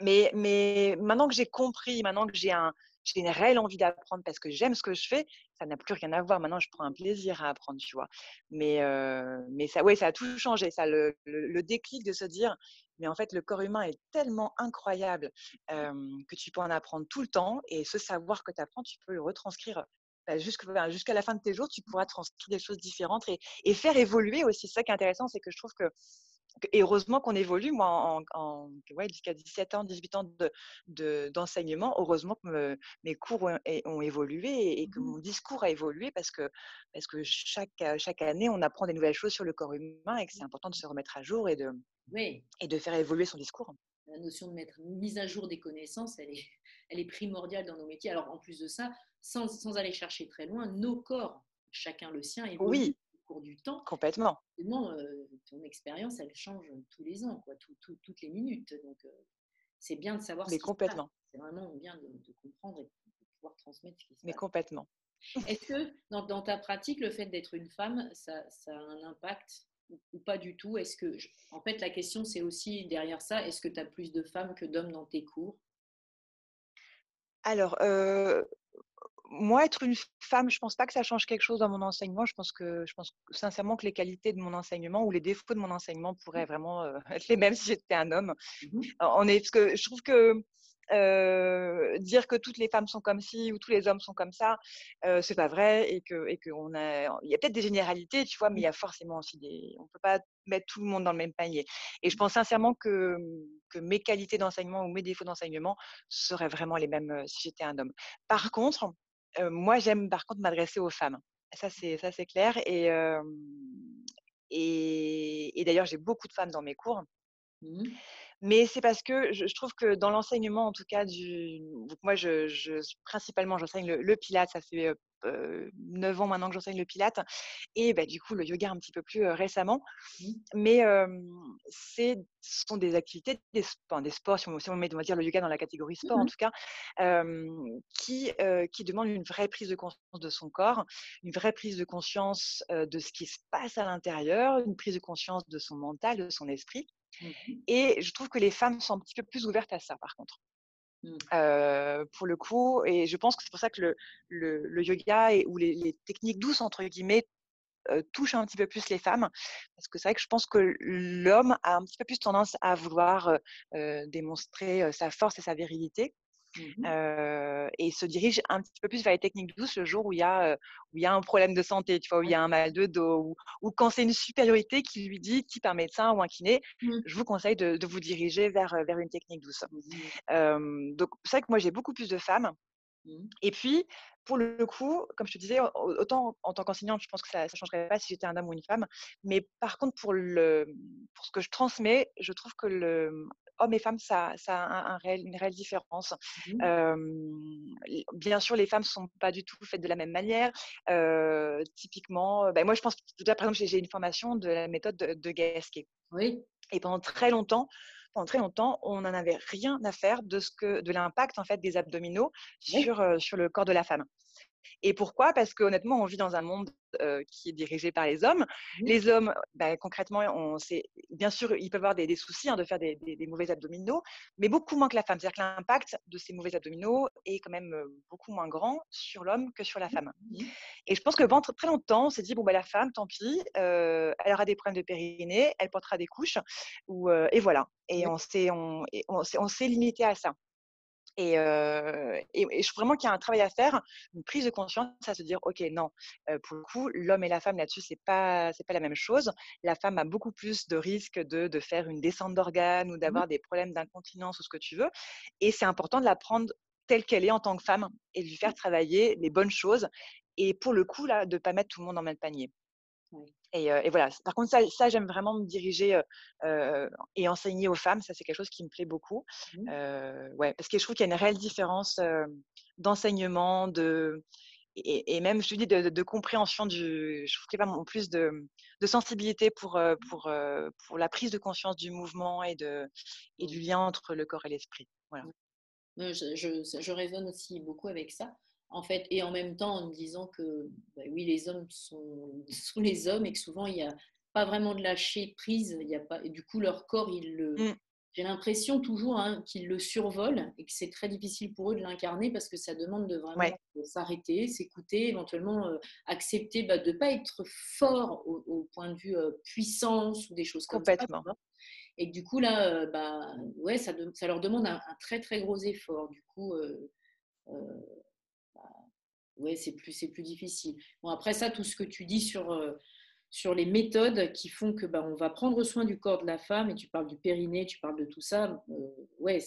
Mais, maintenant que j'ai compris, maintenant que j'ai un, j'ai une réelle envie d'apprendre parce que j'aime ce que je fais, ça n'a plus rien à voir. Maintenant, je prends un plaisir à apprendre, tu vois. Mais, euh, ça, ouais, ça a tout changé. Ça, le, déclic de se dire, mais en fait, le corps humain est tellement incroyable que tu peux en apprendre tout le temps et ce savoir que tu apprends, tu peux le retranscrire. bah, jusqu'à la fin de tes jours, tu pourras transcrire des choses différentes et, et faire évoluer aussi. Ça qui est intéressant, c'est que je trouve que et heureusement qu'on évolue, moi, en, en ouais, jusqu'à 17 ans, 18 ans d'enseignement, de, heureusement que me, mes cours ont, ont évolué et, et, que Mmh. mon discours a évolué parce que, parce que chaque, chaque année, on apprend des nouvelles choses sur le corps humain et que c'est important de se remettre à jour et de, Oui, et de faire évoluer son discours. la notion de mettre mise à jour des connaissances, elle est, (laughs) elle est primordiale dans nos métiers. Alors, en plus de ça, sans, sans aller chercher très loin, nos corps, chacun le sien, évoluent Oui, cours du temps. complètement. Euh, ton expérience, elle change tous les ans, quoi, tout- tout- toutes les minutes. Donc, euh, c'est bien de savoir Mais ce qui se passe. complètement. C'est vraiment bien de, de comprendre et de pouvoir transmettre ce qui se Mais passe. complètement. Est-ce que dans, dans ta pratique, le fait d'être une femme, ça, ça a un impact ou, ou pas du tout? Est-ce que, je- en fait, la question c'est aussi derrière ça, est-ce que tu as plus de femmes que d'hommes dans tes cours? Alors, euh, moi, être une femme, je pense pas que ça change quelque chose dans mon enseignement. Je pense que, je pense sincèrement que les qualités de mon enseignement ou les défauts de mon enseignement pourraient vraiment euh, (laughs) être les mêmes si j'étais un homme. On est, parce que je trouve que euh, dire que toutes les femmes sont comme ci ou tous les hommes sont comme ça, euh, c'est pas vrai et que et qu'on a, il y a peut-être des généralités, tu vois, mais il y a forcément aussi des, on peut pas mettre tout le monde dans le même panier. Et je pense sincèrement que que mes qualités d'enseignement ou mes défauts d'enseignement seraient vraiment les mêmes euh, si j'étais un homme. Par contre, euh, moi j'aime par contre m'adresser aux femmes. Ça c'est ça c'est clair et euh, et, et d'ailleurs j'ai beaucoup de femmes dans mes cours. Mhm. Mais c'est parce que je, je trouve que dans l'enseignement, en tout cas, du, donc moi, je, je, principalement, j'enseigne le, le Pilate. Ça fait 9 ans maintenant que j'enseigne le Pilate. Et bah, du coup, le yoga un petit peu plus euh, récemment. Mhm. Mais euh, ce sont des activités, des, enfin, des sports, si on, si on, met, on va dire le yoga dans la catégorie sport, en tout cas, euh, qui, euh, qui demandent une vraie prise de conscience de son corps, une vraie prise de conscience euh, de ce qui se passe à l'intérieur, une prise de conscience de son mental, de son esprit. Mhm. Et je trouve que les femmes sont un petit peu plus ouvertes à ça, par contre. Euh, pour le coup, et je pense que c'est pour ça que le, le, le yoga et, ou les, les, techniques douces, entre guillemets, euh, touchent un petit peu plus les femmes. Parce que c'est vrai que je pense que l'homme a un petit peu plus tendance à vouloir euh, démontrer sa force et sa virilité. Mmh. Euh, et se dirige un petit peu plus vers les techniques douces le jour où il y a, où il y a un problème de santé, tu vois, où il y a un mal de dos, ou, ou quand c'est une supériorité qui lui dit, type un médecin ou un kiné, mmh. je vous conseille de, de, vous diriger vers, vers une technique douce. Mmh. Euh, donc, c'est vrai que moi, j'ai beaucoup plus de femmes. Et puis, pour le coup, comme je te disais, autant en tant qu'enseignante, je pense que ça ne changerait pas si j'étais un homme ou une femme. Mais par contre, pour, le, pour ce que je transmets, je trouve que le, hommes et femmes, ça, ça a un, un réel, une réelle différence. Mmh. Euh, bien sûr, les femmes ne sont pas du tout faites de la même manière. Euh, typiquement, ben moi, je pense, par exemple, j'ai une formation de la méthode de, de Gasquet. Oui. Et pendant très longtemps, pendant très longtemps, on n'en avait rien à faire de ce que, de l'impact en fait des abdominaux oui. sur, euh, sur le corps de la femme. Et pourquoi? Parce qu'honnêtement, on vit dans un monde euh, qui est dirigé par les hommes. Mmh. Les hommes, bah, concrètement, on sait, bien sûr, ils peuvent avoir des, des soucis hein, de faire des, des, des, mauvais abdominaux, mais beaucoup moins que la femme. C'est-à-dire que l'impact de ces mauvais abdominaux est quand même beaucoup moins grand sur l'homme que sur la femme. Mmh. Et je pense que pendant très longtemps, on s'est dit, bon, bah, la femme, tant pis, euh, elle aura des problèmes de périnée, elle portera des couches, ou, euh, et voilà. Et on s'est on, limité à ça. Et, euh, et, et, je trouve vraiment qu'il y a un travail à faire, une prise de conscience à se dire, ok, non, euh, pour le coup, l'homme et la femme là-dessus, c'est pas, c'est pas la même chose. La femme a beaucoup plus de risques de, de faire une descente d'organes ou d'avoir mmh. des problèmes d'incontinence ou ce que tu veux. Et c'est important de la prendre telle qu'elle est en tant que femme et de lui faire travailler les bonnes choses. Et pour le coup, là, de pas mettre tout le monde dans le même panier. Oui. Et, et, voilà. Par contre, ça, ça j'aime vraiment me diriger euh, et enseigner aux femmes. Ça, c'est quelque chose qui me plaît beaucoup. Mmh. ouais, parce que je trouve qu'il y a une réelle différence d'enseignement, de et, même, je dis, de, compréhension du. Je trouve qu'il y a en plus de, de sensibilité pour, pour, pour la prise de conscience du mouvement et, de, et du lien entre le corps et l'esprit. Voilà. Je, je, je, raisonne aussi beaucoup avec ça en fait, et en même temps en me disant que bah oui, les hommes sont, (laughs) sont, les hommes et que souvent il n'y a pas vraiment de lâcher prise, il y a pas, et du coup leur corps, il le, mmh. j'ai l'impression toujours hein, qu'ils le survolent et que c'est très difficile pour eux de l'incarner parce que ça demande de vraiment s'arrêter, s'écouter, éventuellement euh, accepter bah, de ne pas être fort au, point de vue euh, puissance ou des choses comme ça. Et que du coup, là, euh, bah, ouais, ça, ça, leur demande un, très très gros effort. Du coup, ouais, c'est plus, c'est plus difficile. Bon, après ça, tout ce que tu dis sur, euh, sur les méthodes qui font que bah, on va prendre soin du corps de la femme, et tu parles du périnée, tu parles de tout ça, euh, ouais,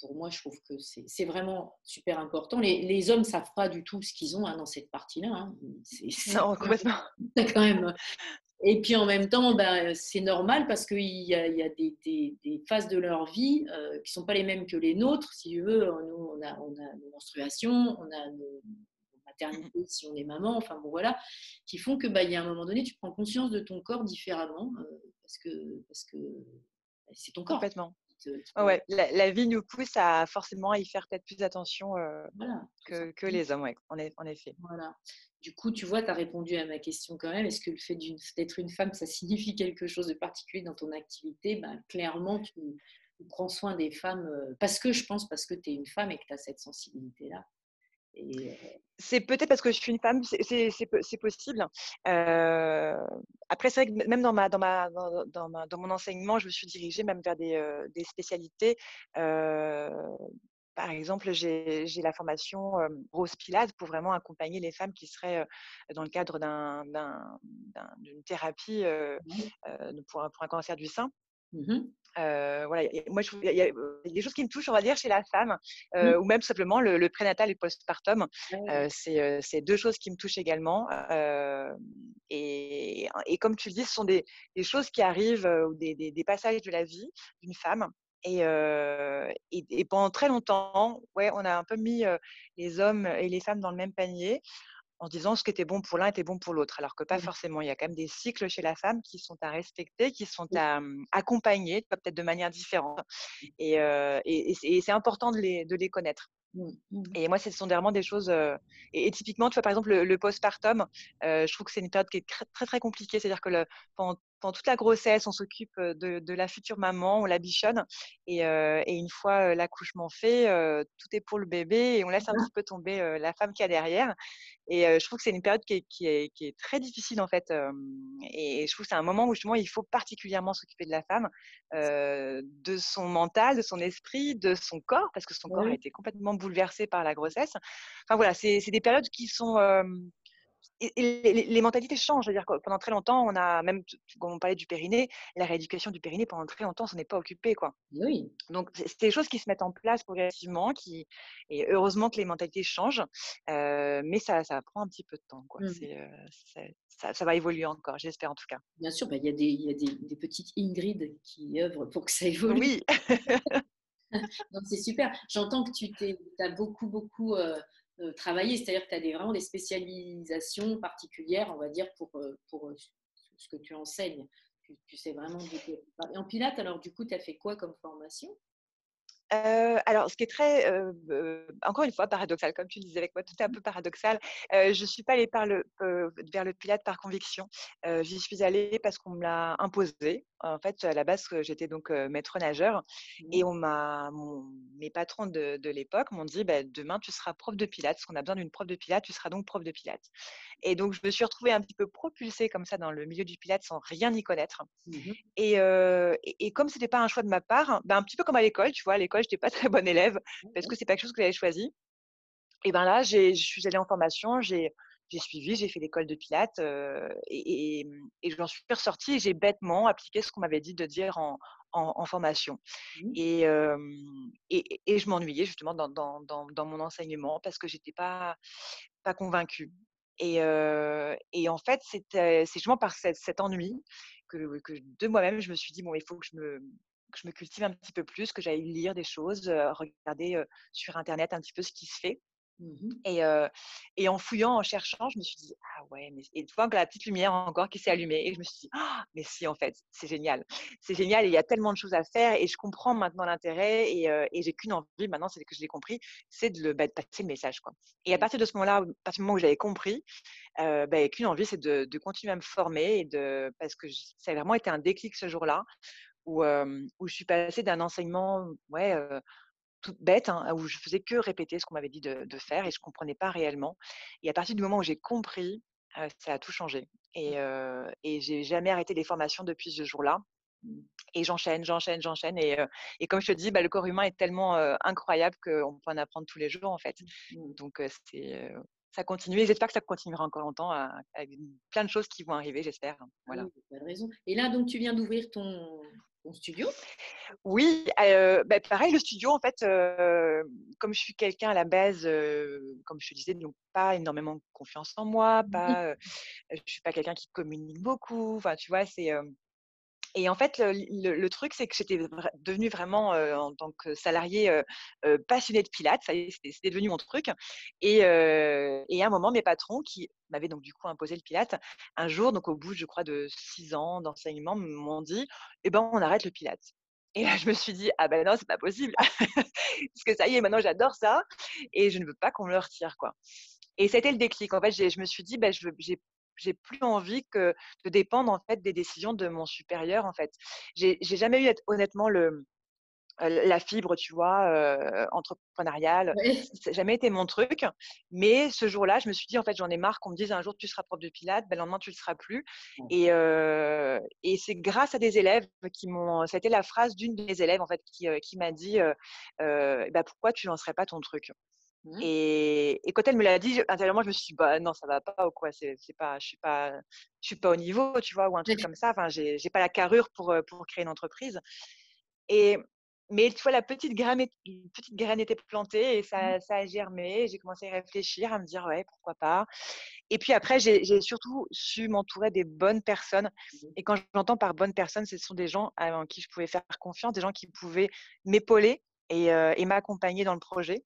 pour moi, je trouve que c'est vraiment super important. Les, les hommes ne savent pas du tout ce qu'ils ont hein, dans cette partie-là. Hein. Non, complètement. quand même. (laughs) Et puis en même temps, bah, c'est normal parce qu'il y a, y a des, des, des, phases de leur vie euh, qui ne sont pas les mêmes que les nôtres. Si tu veux, nous, on a, on a nos menstruations, on a nos, si on est maman, enfin bon voilà, qui font que bah, il y a un moment donné, tu prends conscience de ton corps différemment euh, parce que parce que bah, c'est ton corps. Complètement. ouais, la, vie nous pousse à forcément y faire peut-être plus attention euh, que, que, les hommes, ouais, en, en, effet. Voilà. Du coup, tu vois, tu as répondu à ma question quand même. Est-ce que le fait d'être une femme, ça signifie quelque chose de particulier dans ton activité? Ben, Clairement, tu, tu, prends soin des femmes euh, parce que je pense, parce que tu es une femme et que tu as cette sensibilité-là. C'est peut-être parce que je suis une femme, c'est possible. Euh, après, c'est vrai que même dans, ma, dans, ma, dans, ma, dans, mon enseignement, je me suis dirigée même vers des, euh, des spécialités. Euh, par exemple, j'ai la formation Rose Pilate pour vraiment accompagner les femmes qui seraient dans le cadre d'une thérapie pour, pour, un cancer du sein. Mmh voilà, moi, il y, a des choses qui me touchent, on va dire, chez la femme, mmh. ou même simplement le, prénatal et le postpartum. c'est deux choses qui me touchent également. Et, et, comme tu le dis, ce sont des, des choses qui arrivent, ou des, des, passages de la vie d'une femme. Et, et, et, pendant très longtemps, ouais, on a un peu mis les hommes et les femmes dans le même panier en disant ce qui était bon pour l'un était bon pour l'autre, alors que pas forcément. Il y a quand même des cycles chez la femme qui sont à respecter, qui sont à mmh, accompagner, peut-être de manière différente. Et, c'est important de les, de les connaître. Mmh, mmh. Et moi, ce sont vraiment des choses. et, typiquement, tu vois, par exemple, le, postpartum, je trouve que c'est une période qui est très, très, compliquée. C'est-à-dire que le, pendant, toute la grossesse, on s'occupe de, la future maman, on la bichonne. Et, une fois l'accouchement fait, tout est pour le bébé et on laisse un petit peu tomber la femme qui a derrière. Et je trouve que c'est une période qui est, qui, est, qui est, très difficile, en fait. et je trouve que c'est un moment où, justement, il faut particulièrement s'occuper de la femme, de son mental, de son esprit, de son corps, parce que son corps a été complètement bouleversé par la grossesse. Enfin, voilà, c'est des périodes qui sont et, les, mentalités changent. C'est-à-dire que pendant très longtemps, on a même, quand on parlait du périnée, la rééducation du périnée, pendant très longtemps, on n'est pas occupé. Quoi. Oui. Donc, c'est des choses qui se mettent en place progressivement, qui, et heureusement que les mentalités changent, euh, mais ça, ça prend un petit peu de temps. Quoi. Mmh. Euh, ça, ça, va évoluer encore, j'espère en tout cas. Bien sûr, bah, il y a, des, y a des, des, petites Ingrid qui œuvrent pour que ça évolue. Oui. (laughs) Donc, c'est super. J'entends que tu as beaucoup, beaucoup. Euh, euh, travailler, c'est-à-dire que tu as des, vraiment des spécialisations particulières, on va dire, pour, euh, pour euh, ce que tu enseignes. Tu, sais vraiment. Et en Pilates, alors du coup, tu as fait quoi comme formation? Alors, ce qui est très, encore une fois, paradoxal, comme tu le disais avec moi, tout est un peu paradoxal. je ne suis pas allée vers le Pilate par conviction. J'y suis allée parce qu'on me l'a imposé. En fait, à la base, j'étais donc maître nageur et mmh. on m'a, mes patrons de, de l'époque m'ont dit bah, demain, tu seras prof de Pilates. Parce qu'on a besoin d'une prof de Pilates, tu seras donc prof de Pilates. Et donc, je me suis retrouvée un petit peu propulsée comme ça dans le milieu du Pilates sans rien y connaître. Mmh et, et, comme ce n'était pas un choix de ma part, ben, un petit peu comme à l'école, tu vois, à l'école, je n'étais pas très bonne élève parce que c'est pas quelque chose que j'avais choisi. Et ben là, je suis allée en formation, j'ai suivi, j'ai fait l'école de Pilates et, et, et j'en suis ressortie et j'ai bêtement appliqué ce qu'on m'avait dit de dire en, en, formation. Mmh. Et, et, je m'ennuyais justement dans, dans, dans, dans, mon enseignement parce que j'étais pas, pas convaincue. Et, et en fait, c'est justement par cet, ennui que, que, de moi-même, je me suis dit, bon, il faut que je me, que je me cultive un petit peu plus, que j'aille lire des choses, regarder sur Internet un petit peu ce qui se fait. Mmh et, et, en fouillant, en cherchant, je me suis dit, ah ouais, mais... et tu vois que la petite lumière encore qui s'est allumée. Et je me suis dit, ah, mais si, en fait, c'est génial. C'est génial, il y a tellement de choses à faire et je comprends maintenant l'intérêt et, et j'ai qu'une envie, maintenant, c'est que je l'ai compris, c'est de, le, bah, passer le message. Quoi. Et à partir de ce moment-là, à partir du moment où j'avais compris, euh, bah, qu'une envie, c'est de, de, continuer à me former et de, parce que ça a vraiment été un déclic ce jour-là où, où je suis passée d'un enseignement, ouais, toute bête, hein, où je faisais que répéter ce qu'on m'avait dit de, faire et je ne comprenais pas réellement. Et à partir du moment où j'ai compris, ça a tout changé. Et, euh, et j'ai jamais arrêté les formations depuis ce jour-là. Et j'enchaîne, j'enchaîne, j'enchaîne. Et, et, comme je te dis, bah, le corps humain est tellement incroyable qu'on peut en apprendre tous les jours, en fait. Mmh. Donc, c'est ça continue et j'espère que ça continuera encore longtemps avec plein de choses qui vont arriver, j'espère. Voilà. Oui, raison. Et là, donc, tu viens d'ouvrir ton, studio? Oui, bah, pareil, le studio, en fait, comme je suis quelqu'un à la base, comme je te disais, donc pas énormément confiance en moi, mmh pas, je suis pas quelqu'un qui communique beaucoup. Enfin, tu vois, c'est et en fait, le, truc, c'est que j'étais devenue vraiment, en tant que salariée, passionnée de pilates. Ça c'était devenu mon truc. Et, et, à un moment, mes patrons, qui m'avaient donc du coup imposé le pilate, un jour, donc au bout, je crois, de six ans d'enseignement, m'ont dit Eh ben, on arrête le pilate. Et là, je me suis dit, ah ben non, c'est pas possible. (laughs) Parce que ça y est, maintenant, j'adore ça. Et je ne veux pas qu'on me le retire, quoi. Et c'était le déclic. En fait, je me suis dit, ben, j'ai j'ai plus envie que de dépendre en fait des décisions de mon supérieur en fait. J'ai jamais eu honnêtement le la fibre, tu vois, euh, entrepreneuriale. Ça n'a jamais été mon truc. Mais ce jour-là, je me suis dit, en fait, j'en ai marre qu'on me dise un jour tu seras prof de pilates, ben, le lendemain tu ne le seras plus. Et, euh, et c'est grâce à des élèves qui m'ont. Ça a été la phrase d'une des élèves, en fait, qui, qui m'a dit bah, pourquoi tu lancerais pas ton truc? Mmh. Et, quand elle me l'a dit, intérieurement, je me suis dit, bah non, ça va pas ou quoi, c'est, pas, je suis pas, je suis pas au niveau, tu vois, ou un truc comme ça. Enfin, j'ai, j'ai pas la carrure pour, pour créer une entreprise. Et, mais tu vois, la petite graine, petite graine était plantée et ça, mmh. ça a germé. J'ai commencé à réfléchir, à me dire, ouais, pourquoi pas? Et puis après, j'ai, surtout su m'entourer des bonnes personnes. Mmh. Et quand j'entends par bonnes personnes, ce sont des gens en qui je pouvais faire confiance, des gens qui pouvaient m'épauler et, et m'accompagner dans le projet.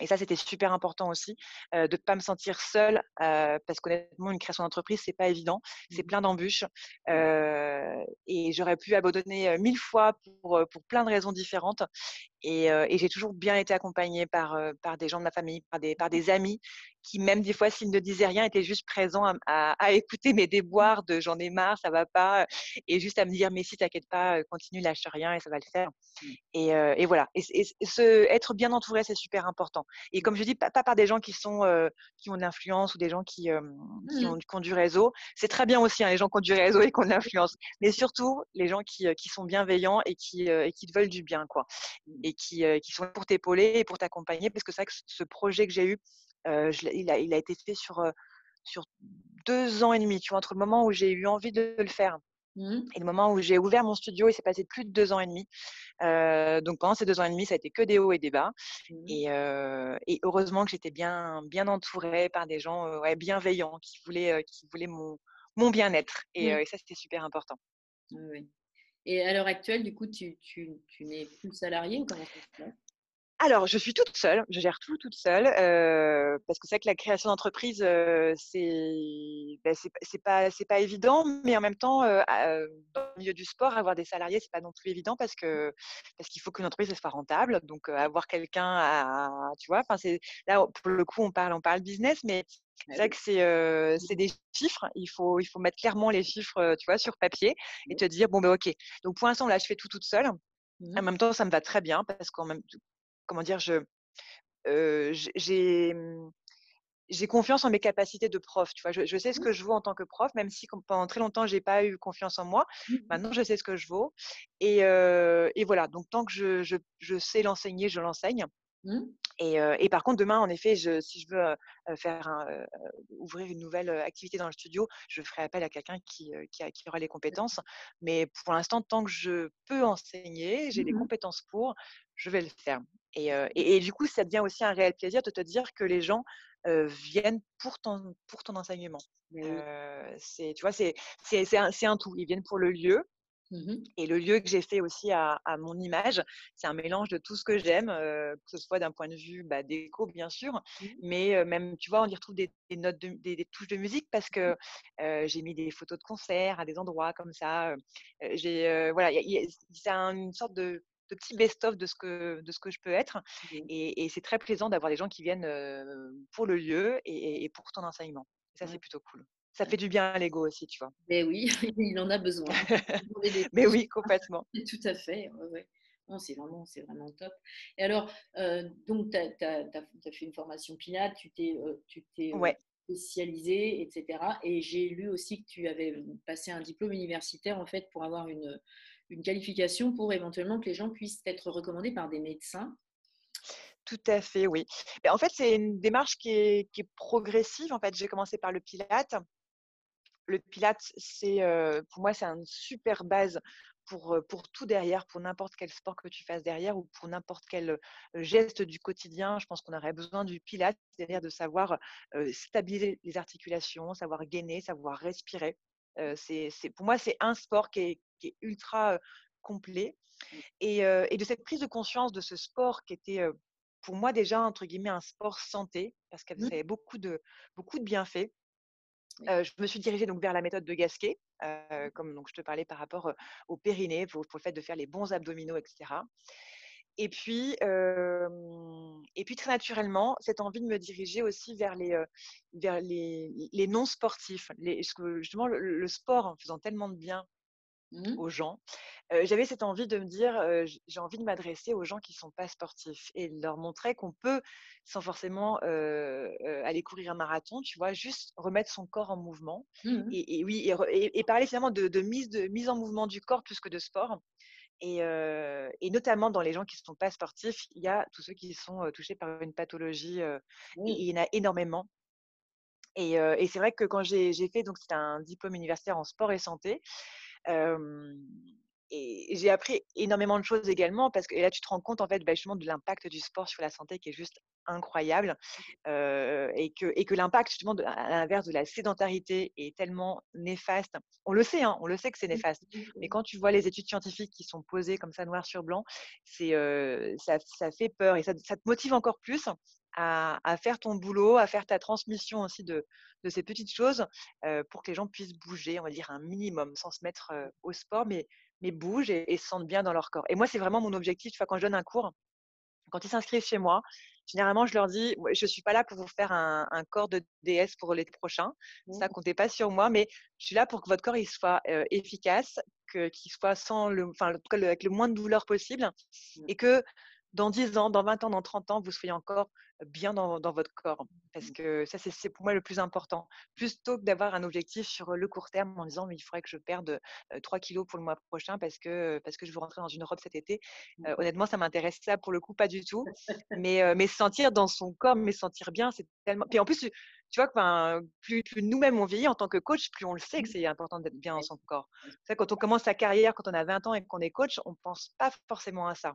Et ça, c'était super important aussi, de ne pas me sentir seule, parce qu'honnêtement, une création d'entreprise, c'est pas évident, c'est mmh plein d'embûches. et j'aurais pu abandonner mille fois pour, pour plein de raisons différentes. Et, et j'ai toujours bien été accompagnée par, par des gens de ma famille, par des, par des amis qui, même des fois, s'ils ne disaient rien, étaient juste présents à, à, écouter mes déboires de j'en ai marre, ça va pas, et juste à me dire mais si, t'inquiète pas, continue, lâche rien et ça va le faire. Mmh. Et, et voilà. Et, ce, être bien entouré, c'est super important. Et comme je dis, pas, par des gens qui sont qui ont de l'influence ou des gens qui, qui, mmh. ont, du réseau. C'est très bien aussi, hein, les gens qui ont du réseau et qui ont de l'influence. Mais surtout, les gens qui, qui sont bienveillants et qui, et qui te veulent du bien, quoi. Mmh. Et qui, qui sont là pour t'épauler et pour t'accompagner. Parce que c'est vrai que ce projet que j'ai eu, il, a, il a été fait sur, sur deux ans et demi, tu vois, entre le moment où j'ai eu envie de le faire mmh. et le moment où j'ai ouvert mon studio, il s'est passé plus de deux ans et demi. donc pendant ces deux ans et demi, ça a été que des hauts et des bas. Mmh. Et, et, heureusement que j'étais bien, bien entourée par des gens ouais, bienveillants qui voulaient, qui voulaient mon, mon bien-être. Et, mmh. et, ça, c'était super important. Oui. Et à l'heure actuelle, du coup, tu, n'es plus salarié ou comment ça se passe? Alors, je suis toute seule, je gère tout toute seule, euh, parce que c'est vrai que la création d'entreprise, euh, c'est ben, pas évident, mais en même temps, euh, dans le milieu du sport, avoir des salariés, c'est pas non plus évident parce que parce qu'il faut qu'une entreprise soit rentable, donc avoir quelqu'un à, tu vois, là pour le coup on parle on parle business, mais c'est vrai que c'est des chiffres. Il faut, il faut mettre clairement les chiffres, tu vois, sur papier et te dire bon ben ok. Donc pour l'instant là, je fais tout toute seule. Mmh en même temps, ça me va très bien parce qu'en même comment dire, je, j'ai, mmh, j'ai confiance en mes capacités de prof. Tu vois, je, sais ce mmh. que je vaux en tant que prof, même si pendant très longtemps j'ai pas eu confiance en moi. Mmh Maintenant, je sais ce que je vaux. Et, et voilà. Donc tant que je, je, je sais l'enseigner, je l'enseigne. Mmh. Et, par contre, demain, en effet, je, si je veux faire ouvrir une nouvelle activité dans le studio, je ferai appel à quelqu'un qui, qui, aura les compétences. Mais pour l'instant, tant que je peux enseigner, j'ai les Mmh compétences pour, je vais le faire. Et, et, du coup, ça devient aussi un réel plaisir de te dire que les gens viennent pour ton, pour ton enseignement. c'est, tu vois, c'est, c'est, un, un tout. Ils viennent pour le lieu, Mmh et le lieu que j'ai fait aussi à, mon image, c'est un mélange de tout ce que j'aime, que ce soit d'un point de vue bah, déco, bien sûr, mmh. mais même, tu vois, on y retrouve des, notes, des, touches de musique parce Mmh. que j'ai mis des photos de concerts à des endroits comme ça. j'ai, voilà, c'est une sorte de, petit best-of de ce que de ce que je peux être, et, c'est très plaisant d'avoir des gens qui viennent pour le lieu et, pour ton enseignement. ça, c'est plutôt cool. Ça fait du bien à l'ego aussi, tu vois. Mais oui, (laughs) il en a besoin. (laughs) Mais oui, complètement. (laughs) Tout à fait. Ouais, c'est vraiment, vraiment top. Et alors, euh, donc, tu as, fait une formation Pilates, tu t'es euh, euh, ouais. spécialisé, etc. Et j'ai lu aussi que tu avais passé un diplôme universitaire, en fait, pour avoir une, une qualification pour éventuellement que les gens puissent être recommandés par des médecins. Tout à fait, oui. En fait, c'est une démarche qui est, qui est progressive. En fait, j'ai commencé par le Pilate le Pilates, c'est pour moi, c'est une super base pour, pour tout derrière, pour n'importe quel sport que tu fasses derrière ou pour n'importe quel geste du quotidien. Je pense qu'on aurait besoin du Pilates, c'est-à-dire de savoir stabiliser les articulations, savoir gainer, savoir respirer. c'est, pour moi, c'est un sport qui est, qui est ultra complet. Mmh. Et, et, de cette prise de conscience de ce sport qui était pour moi déjà, entre guillemets, un sport santé, parce qu'elle mmh. avait beaucoup de, beaucoup de bienfaits je me suis dirigée donc vers la méthode de Gasquet, Mmh. comme donc je te parlais par rapport au périnée, pour, le fait de faire les bons abdominaux, etc. Et puis, et puis très naturellement, cette envie de me diriger aussi vers les, vers les, les non sportifs, les, justement le, sport en faisant tellement de bien Mmh. aux gens. J'avais cette envie de me dire, j'ai envie de m'adresser aux gens qui ne sont pas sportifs et de leur montrer qu'on peut, sans forcément aller courir un marathon, tu vois, juste remettre son corps en mouvement. Mmh Et, oui, et, parler finalement de, mise, de mise en mouvement du corps plus que de sport. Et, notamment dans les gens qui ne sont pas sportifs, il y a tous ceux qui sont touchés par une pathologie, et, il y en a énormément. Et, et c'est vrai que quand j'ai fait, donc c'était un diplôme universitaire en sport et santé, et j'ai appris énormément de choses également parce que là, tu te rends compte en fait bah, justement de l'impact du sport sur la santé qui est juste incroyable et que, et que l'impact justement à l'inverse de la sédentarité est tellement néfaste. On le sait, hein, on le sait que c'est mmh, néfaste. mmh, Mais mmh. quand tu vois les études scientifiques qui sont posées comme ça noir sur blanc, c'est ça, ça, fait peur et ça, ça, te motive encore plus à, à, faire ton boulot, à faire ta transmission aussi de, de ces petites choses pour que les gens puissent bouger, on va dire un minimum, sans se mettre au sport, mais, mais bougent et, se sentent bien dans leur corps. Et moi, c'est vraiment mon objectif. Tu vois, quand je donne un cours, quand ils s'inscrivent chez moi, généralement, je leur dis, je ne suis pas là pour vous faire un, corps de DS pour les prochains. Ça, comptez pas sur moi, mais je suis là pour que votre corps il soit efficace, qu'il soit sans le, enfin, avec le moins de douleur possible, et que dans 10 ans, dans 20 ans, dans 30 ans, vous soyez encore bien dans, votre corps. Parce mmh. que ça, c'est pour moi le plus important. Plutôt que d'avoir un objectif sur le court terme en disant, mais il faudrait que je perde 3 kilos pour le mois prochain parce que, parce que je veux rentrer dans une robe cet été. Mmh. honnêtement, ça m'intéresse ça pour le coup pas du tout. (laughs) mais, mais sentir dans son corps, mais sentir bien, c'est tellement. Puis en plus, tu vois, plus, plus nous-mêmes on vieillit en tant que coach, plus on le sait que mmh. c'est important d'être bien dans son corps. quand on commence sa carrière, quand on a 20 ans et qu'on est coach, on ne pense pas forcément à ça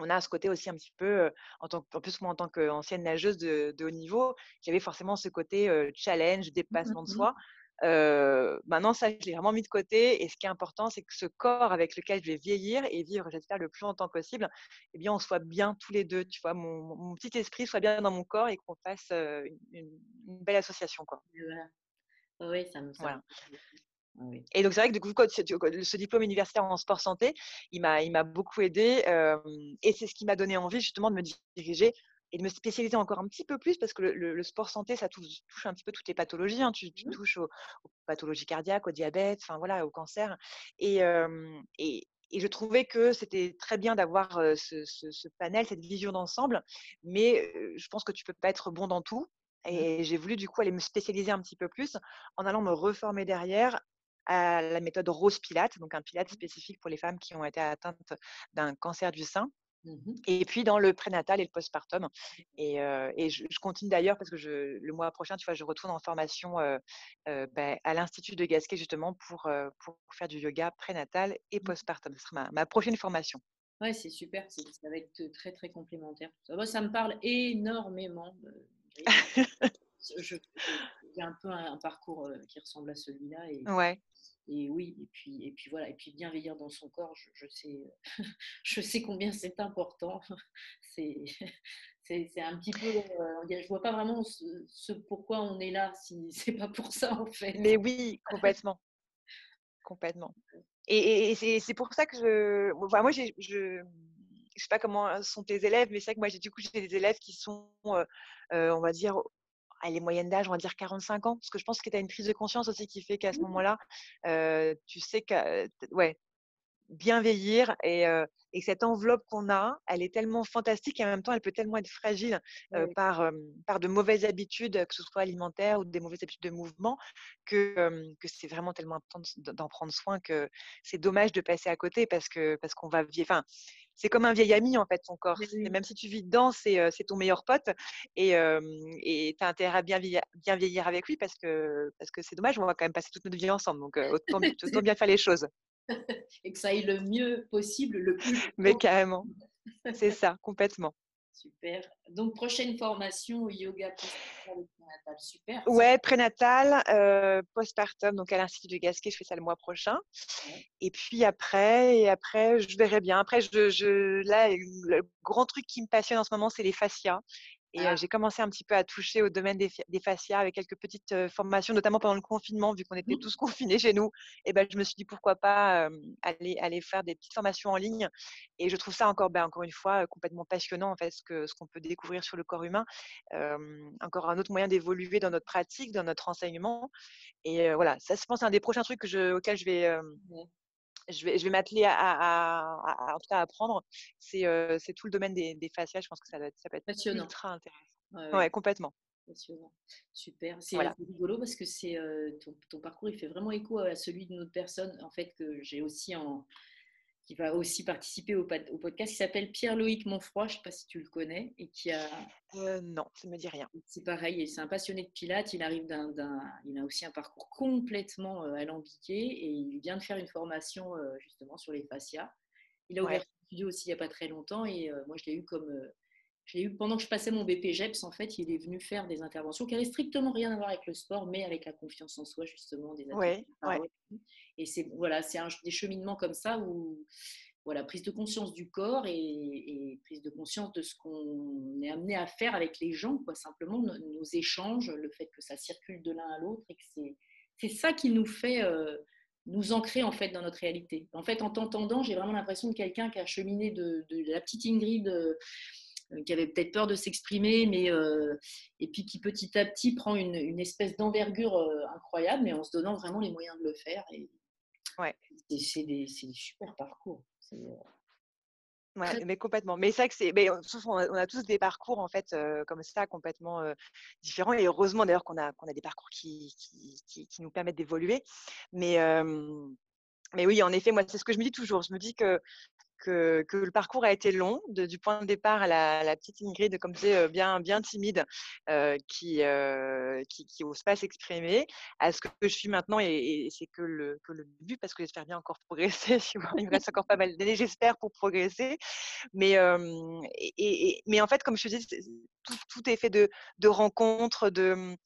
on a ce côté aussi un petit peu, en, tant, en plus moi en tant qu'ancienne nageuse de, haut niveau, j'avais forcément ce côté challenge, mmh dépassement de soi. maintenant, ça, je l'ai vraiment mis de côté. Et ce qui est important, c'est que ce corps avec lequel je vais vieillir et vivre, j'espère, le plus longtemps possible, eh bien, on soit bien tous les deux. Tu vois, mon, petit esprit soit bien dans mon corps et qu'on fasse une, belle association. Quoi. Oui, ça me semble. Et donc, c'est vrai que du coup, ce diplôme universitaire en sport santé, il m'a beaucoup aidé. et c'est ce qui m'a donné envie justement de me diriger et de me spécialiser encore un petit peu plus parce que le, sport santé, ça touche, un petit peu toutes les pathologies. Hein. Tu, mmh touches aux, pathologies cardiaques, au diabète, enfin voilà, au cancer. Et, et, je trouvais que c'était très bien d'avoir ce, ce, panel, cette vision d'ensemble. Mais je pense que tu peux pas être bon dans tout. Mmh et j'ai voulu du coup aller me spécialiser un petit peu plus en allant me reformer derrière à la méthode Rose Pilate, donc un Pilate spécifique pour les femmes qui ont été atteintes d'un cancer du sein. Mmh et puis dans le prénatal et le postpartum. Et, et je, continue d'ailleurs parce que je, le mois prochain, tu vois, je retourne en formation ben, à l'Institut de Gasquet justement pour, pour faire du yoga prénatal et mmh. postpartum. Ce sera ma, prochaine formation. Ouais, c'est super, ça va être très très complémentaire. Ça, ça me parle énormément. (laughs) J'ai un peu un, parcours qui ressemble à celui-là. Et, ouais. Et oui, et puis, et puis voilà, et puis bienveillir dans son corps, je, sais, (laughs) je sais combien c'est important. (laughs) (laughs) C'est, c'est, un petit peu, euh, je vois pas vraiment ce, pourquoi on est là si c'est pas pour ça en fait. Mais oui, complètement, complètement. Et, et, c'est, pour ça que je, moi je, je sais pas comment sont tes élèves, mais c'est vrai que moi j'ai du coup j'ai des élèves qui sont, euh, euh, on va dire, elle est moyenne d'âge, on va dire 45 ans, parce que je pense que tu as une prise de conscience aussi qui fait qu'à ce mmh moment-là, tu sais que, ouais, bien veillir et, et cette enveloppe qu'on a, elle est tellement fantastique et en même temps, elle peut tellement être fragile par, par de mauvaises habitudes, que ce soit alimentaires ou des mauvaises habitudes de mouvement, que, que c'est vraiment tellement important d'en prendre soin que c'est dommage de passer à côté parce que parce qu'on va vieillir. Enfin, c'est comme un vieil ami en fait ton corps. Et même si tu vis dedans, c'est ton meilleur pote et tu as intérêt à bien vieillir, bien vieillir avec lui parce que parce que c'est dommage, on va quand même passer toute notre vie ensemble. Donc autant, (laughs) autant bien faire les choses. et que ça aille le mieux possible, le plus. (laughs) Mais carrément, c'est ça, complètement. Super. Donc, prochaine formation yoga prénatal. Super. Ouais, prénatal, euh, postpartum, donc à l'Institut de Gasquet, je fais ça le mois prochain. Et puis après, et après, je verrai bien. Après, je, je, là, le grand truc qui me passionne en ce moment, c'est les fascias. Et j'ai commencé un petit peu à toucher au domaine des, des fascias avec quelques petites formations, notamment pendant le confinement, vu qu'on était mmh. tous (laughs) confinés chez nous. Et ben, je me suis dit pourquoi pas aller, aller faire des petites formations en ligne. Et je trouve ça encore, ben, encore une fois, complètement passionnant en fait, ce qu'on ce qu'on peut découvrir sur le corps humain. encore un autre moyen d'évoluer dans notre pratique, dans notre enseignement. Et voilà, ça, je pense, c'est un des prochains trucs que je, auxquels je vais, je vais, je vais m'atteler à, à, en tout cas à apprendre, c'est tout le domaine des, des fascias. Je pense que ça, ça peut être Passionnant. ultra intéressant. Ouais, complètement. Passionnant. Super. C'est rigolo parce que c'est ton, ton, parcours, il fait vraiment écho à celui d'une autre personne, en fait, que j'ai aussi en, qui va aussi participer au, au podcast, qui s'appelle Pierre-Loïc Monfroy, je ne sais pas si tu le connais, et qui a... Euh, non, ça ne me dit rien. C'est pareil, c'est un passionné de pilates, il arrive d'un... Il a aussi un parcours complètement euh, alambiqué, et il vient de faire une formation euh, justement sur les fascias. Il a ouvert un studio aussi il n'y a pas très longtemps, et moi je l'ai eu comme eu pendant que je passais mon BPGEPS, en fait, il est venu faire des interventions qui n'avaient strictement rien à voir avec le sport, mais avec la confiance en soi, justement, des ouais, Et c'est voilà, c'est des cheminements comme ça où voilà, prise de conscience du corps et, prise de conscience de ce qu'on est amené à faire avec les gens, quoi, simplement nos, échanges, le fait que ça circule de l'un à l'autre et que c'est, c'est ça qui nous fait euh, nous ancrer en fait dans notre réalité. En fait, en t'entendant, j'ai vraiment l'impression de quelqu'un qui a cheminé de, de la petite Ingrid. Euh, euh, qui avait peut-être peur de s'exprimer, mais euh, et puis qui petit à petit prend une, espèce d'envergure euh, incroyable, mais en se donnant vraiment les moyens de le faire. Et, ouais. C'est des, super parcours. Ouais, mais complètement. Mais c'est vrai que c'est, mais on, a, tous des parcours en fait comme ça complètement différents. Et heureusement d'ailleurs qu'on a qu'on a des parcours qui, qui, qui, nous permettent d'évoluer. Mais mais oui, en effet, moi c'est ce que je me dis toujours. Je me dis que que, le parcours a été long, du point de départ à la, petite Ingrid, comme tu sais, bien, bien timide, qui, qui, qui ose pas s'exprimer, à ce que je suis maintenant, et, c'est que le, que le début, parce que j'espère bien encore (laughs) progresser, il me reste encore pas mal d'années, j'espère, pour progresser. Mais, et, mais en fait, comme je te dis, tout, tout est fait de, de rencontres, de,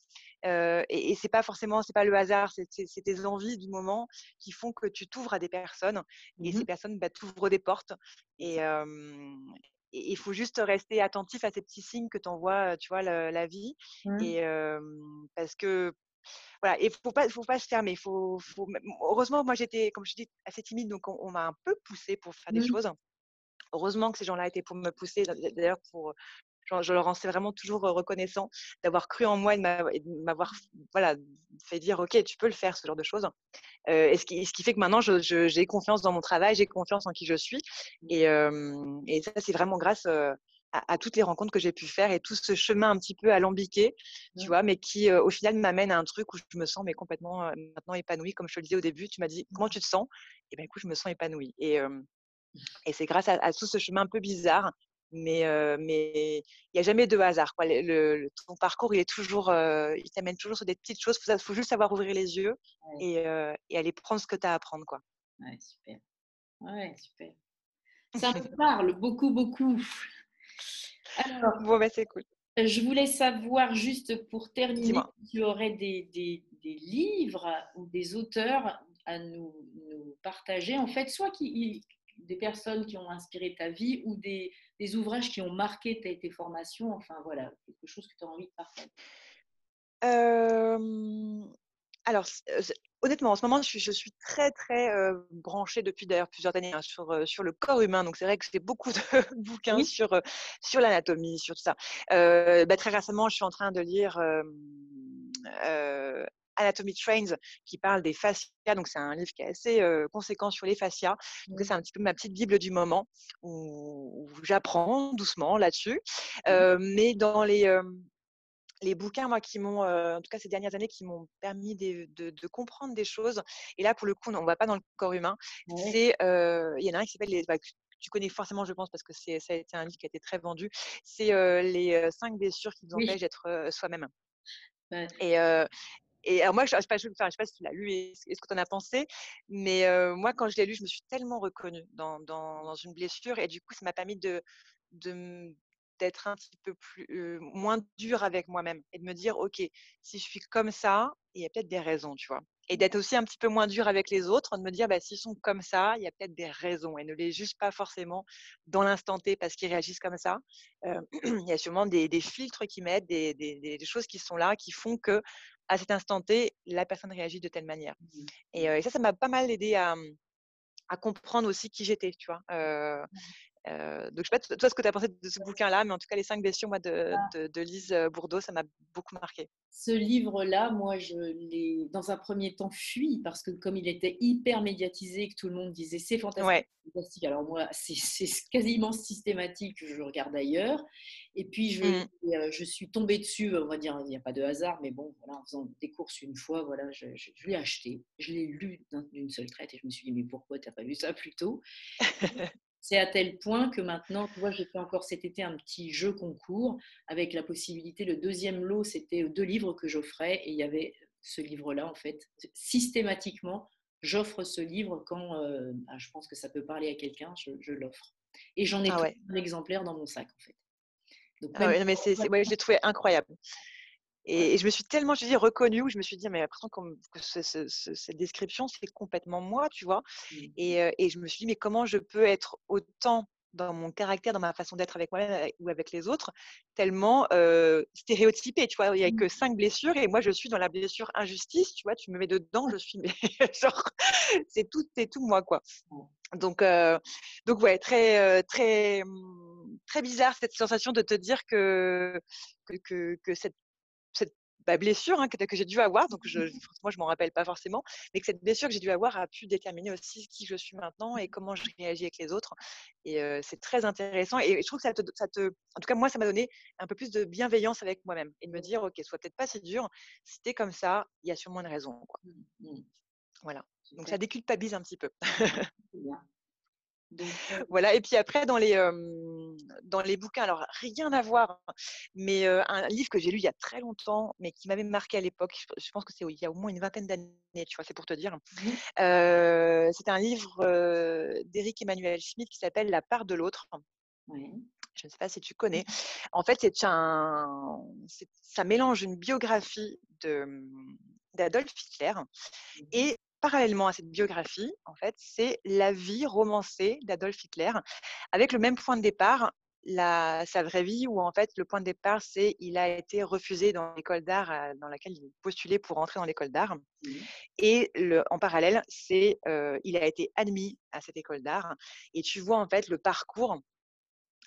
et, et c'est pas forcément, c'est pas le hasard, c'est tes envies du moment qui font que tu t'ouvres à des personnes et mmh ces personnes bah, t'ouvrent des portes. Et il faut juste rester attentif à ces petits signes que t'envoie, tu vois, la, vie. Mmh. Et parce que voilà, et faut pas, faut pas se fermer. Faut, faut... Heureusement, moi j'étais, comme je dis, assez timide, donc on, m'a un peu poussé pour faire des mmh. choses. Heureusement que ces gens-là étaient pour me pousser, d'ailleurs pour je leur en vraiment toujours reconnaissant d'avoir cru en moi et de m'avoir voilà, fait dire OK, tu peux le faire, ce genre de choses. et ce qui, ce qui, fait que maintenant, j'ai confiance dans mon travail, j'ai confiance en qui je suis. Et, et ça, c'est vraiment grâce à, toutes les rencontres que j'ai pu faire et tout ce chemin un petit peu alambiqué, tu mmh. vois, mais qui au final m'amène à un truc où je me sens mais complètement maintenant épanouie. Comme je te le disais au début, tu m'as dit comment tu te sens? Et bien écoute, je me sens épanouie. Et, Et c'est grâce à, tout ce chemin un peu bizarre, mais mais il n'y a jamais de hasard. Quoi. Le, ton parcours, il est toujours, il t'amène toujours sur des petites choses. Il faut, juste savoir ouvrir les yeux et, et, aller prendre ce que tu as à apprendre. Quoi. Ouais, super. Ouais, super. Ça me parle beaucoup, beaucoup. Alors, bon, bah, c'est cool. Je voulais savoir, juste pour terminer, si tu aurais des, des, des, livres ou des auteurs à nous, nous, partager, en fait, soit qui, des personnes qui ont inspiré ta vie ou des, des ouvrages qui ont marqué tes, tes, formations, enfin voilà, quelque chose que tu as envie de partager. Euh, alors, honnêtement, en ce moment, je suis, très, très branchée depuis d'ailleurs plusieurs années hein, sur, sur le corps humain. Donc, c'est vrai que j'ai beaucoup de (laughs) bouquins sur, sur l'anatomie, sur tout ça. Bah, très récemment, je suis en train de lire Anatomy Trains qui parle des fascias. Donc, c'est un livre qui est assez conséquent sur les fascias. Donc, c'est un petit peu ma petite Bible du moment où, j'apprends doucement là-dessus. mais dans les les bouquins, moi, qui m'ont, en tout cas ces dernières années, qui m'ont permis de, comprendre des choses. Et là, pour le coup, on ne va pas dans le corps humain. C'est, il y en a un qui s'appelle les, bah, tu connais forcément, je pense, parce que c'est, ça a été un livre qui a été très vendu. C'est les cinq blessures qui nous empêchent d'être soi-même. Et, et alors moi, je ne sais, pas si tu l'as lu et ce que tu en as pensé, mais moi, quand je l'ai lu, je me suis tellement reconnue dans, dans, une blessure et du coup, ça m'a permis de, de, d'être un petit peu plus moins dur avec moi-même et de me dire ok si je suis comme ça il y a peut-être des raisons tu vois. Et d'être aussi un petit peu moins dur avec les autres de me dire bah, s'ils sont comme ça il y a peut-être des raisons et ne les juge pas forcément dans l'instant T parce qu'ils réagissent comme ça. (clears throat) Il y a sûrement des, filtres qui mettent des, des, choses qui sont là qui font que à cet instant T la personne réagit de telle manière mmh. et, ça ça m'a pas mal aidé à à comprendre aussi qui j'étais, tu vois. Mmh. Euh, donc, je sais pas toi ce que tu as pensé de ce bouquin-là, mais en tout cas, les cinq blessures moi, de, ah. de, de Lise euh, Bourdeau, ça m'a beaucoup marqué. Ce livre-là, moi, je l'ai dans un premier temps fui parce que comme il était hyper médiatisé, que tout le monde disait c'est fantastique, Alors moi, c'est quasiment systématique, je regarde ailleurs. Et puis, je, mmh. euh, je suis tombée dessus, on va dire, il n'y a pas de hasard, mais bon, voilà, en faisant des courses une fois, voilà, je, je, je l'ai acheté. Je l'ai lu d'une seule traite et je me suis dit, mais pourquoi tu n'as pas lu ça plus tôt? (laughs) C'est à tel point que maintenant, tu vois, j'ai fait encore cet été un petit jeu concours avec la possibilité, le deuxième lot, c'était deux livres que j'offrais et il y avait ce livre-là, en fait. Systématiquement, j'offre ce livre quand euh, bah, je pense que ça peut parler à quelqu'un, je, l'offre. Et j'en ai ah un exemplaire dans mon sac, en fait. Donc, ah mais c'est, je l'ai trouvé incroyable. Et, je me suis tellement, je dis, reconnue, où je me suis dit, mais l'impression que cette description, c'est complètement moi, tu vois? Mmh. Et, et, je me suis dit, mais comment je peux être autant dans mon caractère, dans ma façon d'être avec moi-même ou avec les autres, tellement euh, stéréotypé, tu vois? Il n'y a que mmh. cinq blessures et moi, je suis dans la blessure injustice, tu vois? Tu me mets dedans, je suis, mais (laughs) genre, c'est tout, c'est tout moi, quoi. Donc, euh, donc ouais, très, très, mmh, très bizarre cette sensation de te dire que, que, que, que cette cette bah, blessure hein, que, j'ai dû avoir, donc je, moi je m'en rappelle pas forcément, mais que cette blessure que j'ai dû avoir a pu déterminer aussi qui je suis maintenant et comment je réagis avec les autres. Et c'est très intéressant. Et je trouve que ça te, ça te, en tout cas moi ça m'a donné un peu plus de bienveillance avec moi-même et de me dire ok, soit peut-être pas si dur. Si t'es comme ça, il y a sûrement une raison. Quoi. Mmh, mmh. Voilà. Donc ça déculpabilise un petit peu. Voilà, et puis après, dans les, dans les bouquins, alors rien à voir, mais un livre que j'ai lu il y a très longtemps, mais qui m'avait marqué à l'époque, je, pense que c'est il y a au moins une vingtaine d'années, tu vois, c'est pour te dire. Mmh c'est un livre d'Éric Emmanuel Schmitt qui s'appelle La part de l'autre. Je ne sais pas si tu connais. En fait, c'est un, ça mélange une biographie d'Adolf Hitler mmh et parallèlement à cette biographie, en fait, c'est la vie romancée d'Adolf Hitler, avec le même point de départ, la, sa vraie vie, où en fait le point de départ, c'est il a été refusé dans l'école d'art euh, dans laquelle il postulait pour entrer dans l'école d'art. Mmh. Et le, en parallèle, c'est euh, il a été admis à cette école d'art. Et tu vois en fait le parcours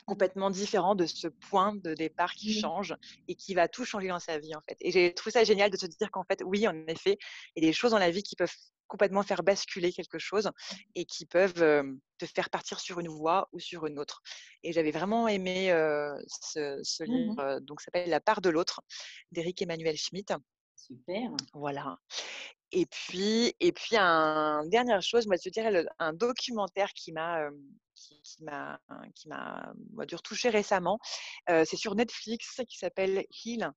complètement différent de ce point de départ qui mmh. change et qui va tout changer dans sa vie en fait. Et j'ai trouvé ça génial de se dire qu'en fait, oui, en effet, il y a des choses dans la vie qui peuvent complètement faire basculer quelque chose et qui peuvent te faire partir sur une voie ou sur une autre. Et j'avais vraiment aimé ce, mmh livre, donc s'appelle La part de l'autre d'Éric Emmanuel Schmitt. Super. Voilà. Et puis, et puis un dernière chose, moi je dirais un documentaire qui m'a qui, m'a qui m'a dû retoucher récemment. c'est sur Netflix qui s'appelle Heal,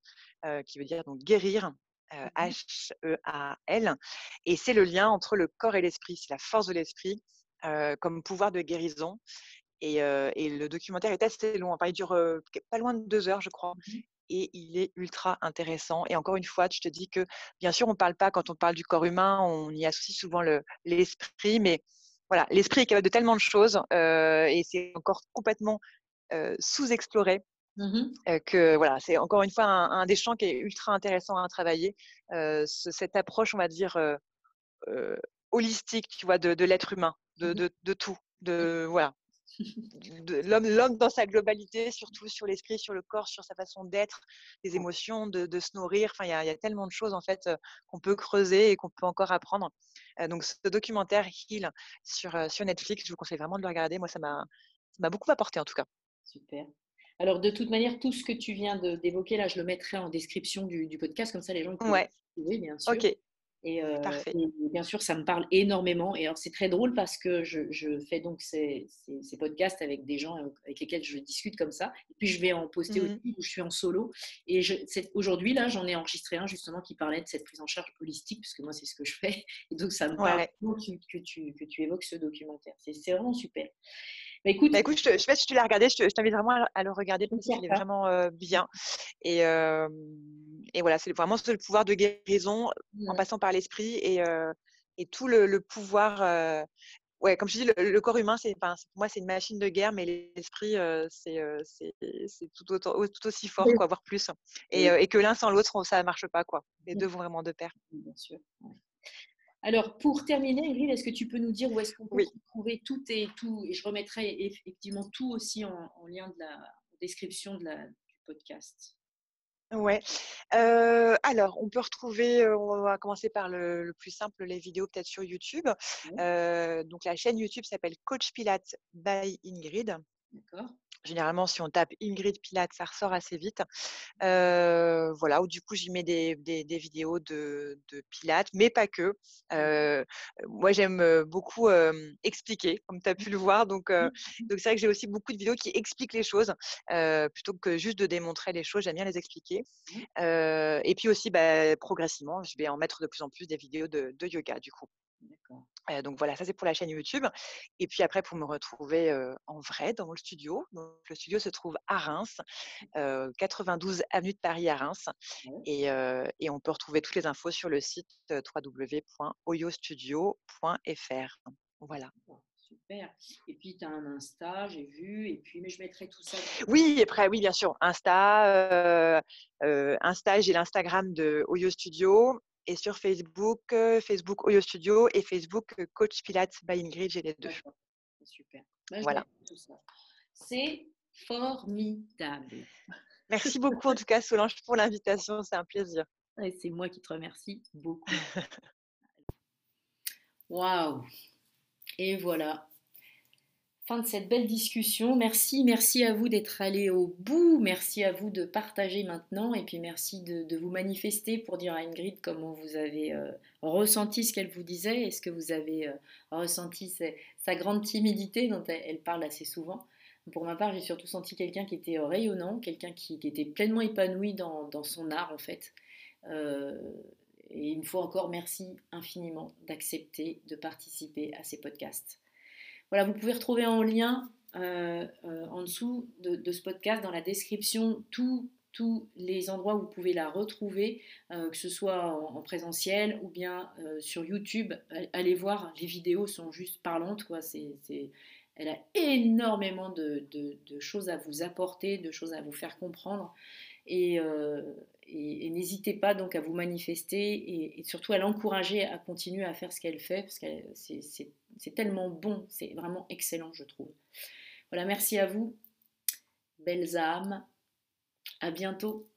qui veut dire donc guérir. H-E-A-L. Et c'est le lien entre le corps et l'esprit. C'est la force de l'esprit comme pouvoir de guérison. Et, le documentaire est assez long. Enfin, il dure pas loin de deux heures, je crois. Mmh et il est ultra intéressant. Et encore une fois, je te dis que, bien sûr, on ne parle pas, quand on parle du corps humain, on y associe souvent l'esprit, mais voilà, l'esprit est capable de tellement de choses et c'est encore complètement sous-exploré. Mmh que voilà, c'est encore une fois un, des champs qui est ultra intéressant à travailler. cette approche, on va dire, holistique, tu vois, de, l'être humain, de, mmh de, tout. De, voilà, (laughs) l'homme dans sa globalité, surtout sur l'esprit, sur le corps, sur sa façon d'être, des émotions, de, se nourrir. Enfin, il y, a tellement de choses en fait qu'on peut creuser et qu'on peut encore apprendre. donc, ce documentaire Heal sur, sur Netflix, je vous conseille vraiment de le regarder. Moi, ça m'a beaucoup apporté en tout cas. Super. Alors, de toute manière, tout ce que tu viens d'évoquer là, je le mettrai en description du, podcast, comme ça les gens peuvent ouais. trouver, bien sûr. Ok. Euh, et, bien sûr, ça me parle énormément. Et alors, c'est très drôle parce que je, fais donc ces, podcasts avec des gens avec lesquels je discute comme ça. Et puis, je vais en poster mmh aussi où je suis en solo. Et aujourd'hui, là, j'en ai enregistré un justement qui parlait de cette prise en charge holistique, parce que moi, c'est ce que je fais. Et donc, ça me parle que, tu, que tu évoques ce documentaire. C'est vraiment super. Bah, écoute, bah, écoute, je, sais pas si tu l'as regardé, je t'invite vraiment à, le regarder parce qu'il est vraiment euh, bien. Et, et voilà, c'est vraiment le pouvoir de guérison en passant par l'esprit et, et, tout le, pouvoir. ouais, comme je dis, le, corps humain, c'est, pour moi, c'est une machine de guerre, mais l'esprit, c'est, tout, tout, aussi fort, quoi, voire plus. Et, et que l'un sans l'autre, ça ne marche pas, quoi. Les deux vont vraiment de pair. Bien sûr. Alors, pour terminer, Ingrid, est-ce que tu peux nous dire où est-ce qu'on peut trouver tout et tout Et je remettrai effectivement tout aussi en, lien de la description de la, du podcast. Ouais. Euh, alors, on peut retrouver, euh, on va commencer par le, plus simple, les vidéos peut-être sur YouTube. Euh, donc, la chaîne YouTube s'appelle Coach Pilates by Ingrid. D'accord. Généralement, si on tape Ingrid Pilates, ça ressort assez vite. voilà, ou du coup, j'y mets des, vidéos de, Pilates, mais pas que. moi, j'aime beaucoup expliquer, comme tu as pu le voir. Donc, donc c'est vrai que j'ai aussi beaucoup de vidéos qui expliquent les choses, plutôt que juste de démontrer les choses. J'aime bien les expliquer. et puis aussi, bah, progressivement, je vais en mettre de plus en plus des vidéos de, de yoga, du coup. D'accord donc voilà, ça c'est pour la chaîne YouTube. Et puis après, pour me retrouver en vrai dans le studio. le studio se trouve à Reims, 92 avenue de Paris à Reims. Et, on peut retrouver toutes les infos sur le site www.oyostudio.fr. Voilà. Super. Et puis, tu as un Insta, j'ai vu. Et puis, mais je mettrai tout ça. Oui, après, oui, bien sûr. Insta, Insta j'ai l'Instagram de Oyo Studio. Et sur Facebook, Facebook Oyo Studio et Facebook Coach Pilates by Ingrid, j'ai les deux. Super. Bah, voilà. C'est formidable. Merci beaucoup en tout cas Solange pour l'invitation, c'est un plaisir. Et c'est moi qui te remercie beaucoup. (laughs) Waouh Et voilà, fin de cette belle discussion. Merci, merci à vous d'être allé au bout. Merci à vous de partager maintenant. Et puis merci de, vous manifester pour dire à Ingrid comment vous avez euh, ressenti ce qu'elle vous disait. Est-ce que vous avez euh, ressenti sa, grande timidité dont elle, parle assez souvent? Pour ma part, j'ai surtout senti quelqu'un qui était rayonnant, quelqu'un qui, était pleinement épanoui dans, son art en fait. Euh, et une fois encore, merci infiniment d'accepter de participer à ces podcasts. Voilà, vous pouvez retrouver en lien euh, euh, en dessous de, ce podcast, dans la description, tous les endroits où vous pouvez la retrouver, euh, que ce soit en, présentiel ou bien sur YouTube. Allez voir, les vidéos sont juste parlantes. Quoi. elle a énormément de, choses à vous apporter, de choses à vous faire comprendre. Et, et, n'hésitez pas donc à vous manifester et, surtout à l'encourager à continuer à faire ce qu'elle fait parce que c'est tellement bon, c'est vraiment excellent je trouve. Voilà, merci à vous, belles âmes, à bientôt.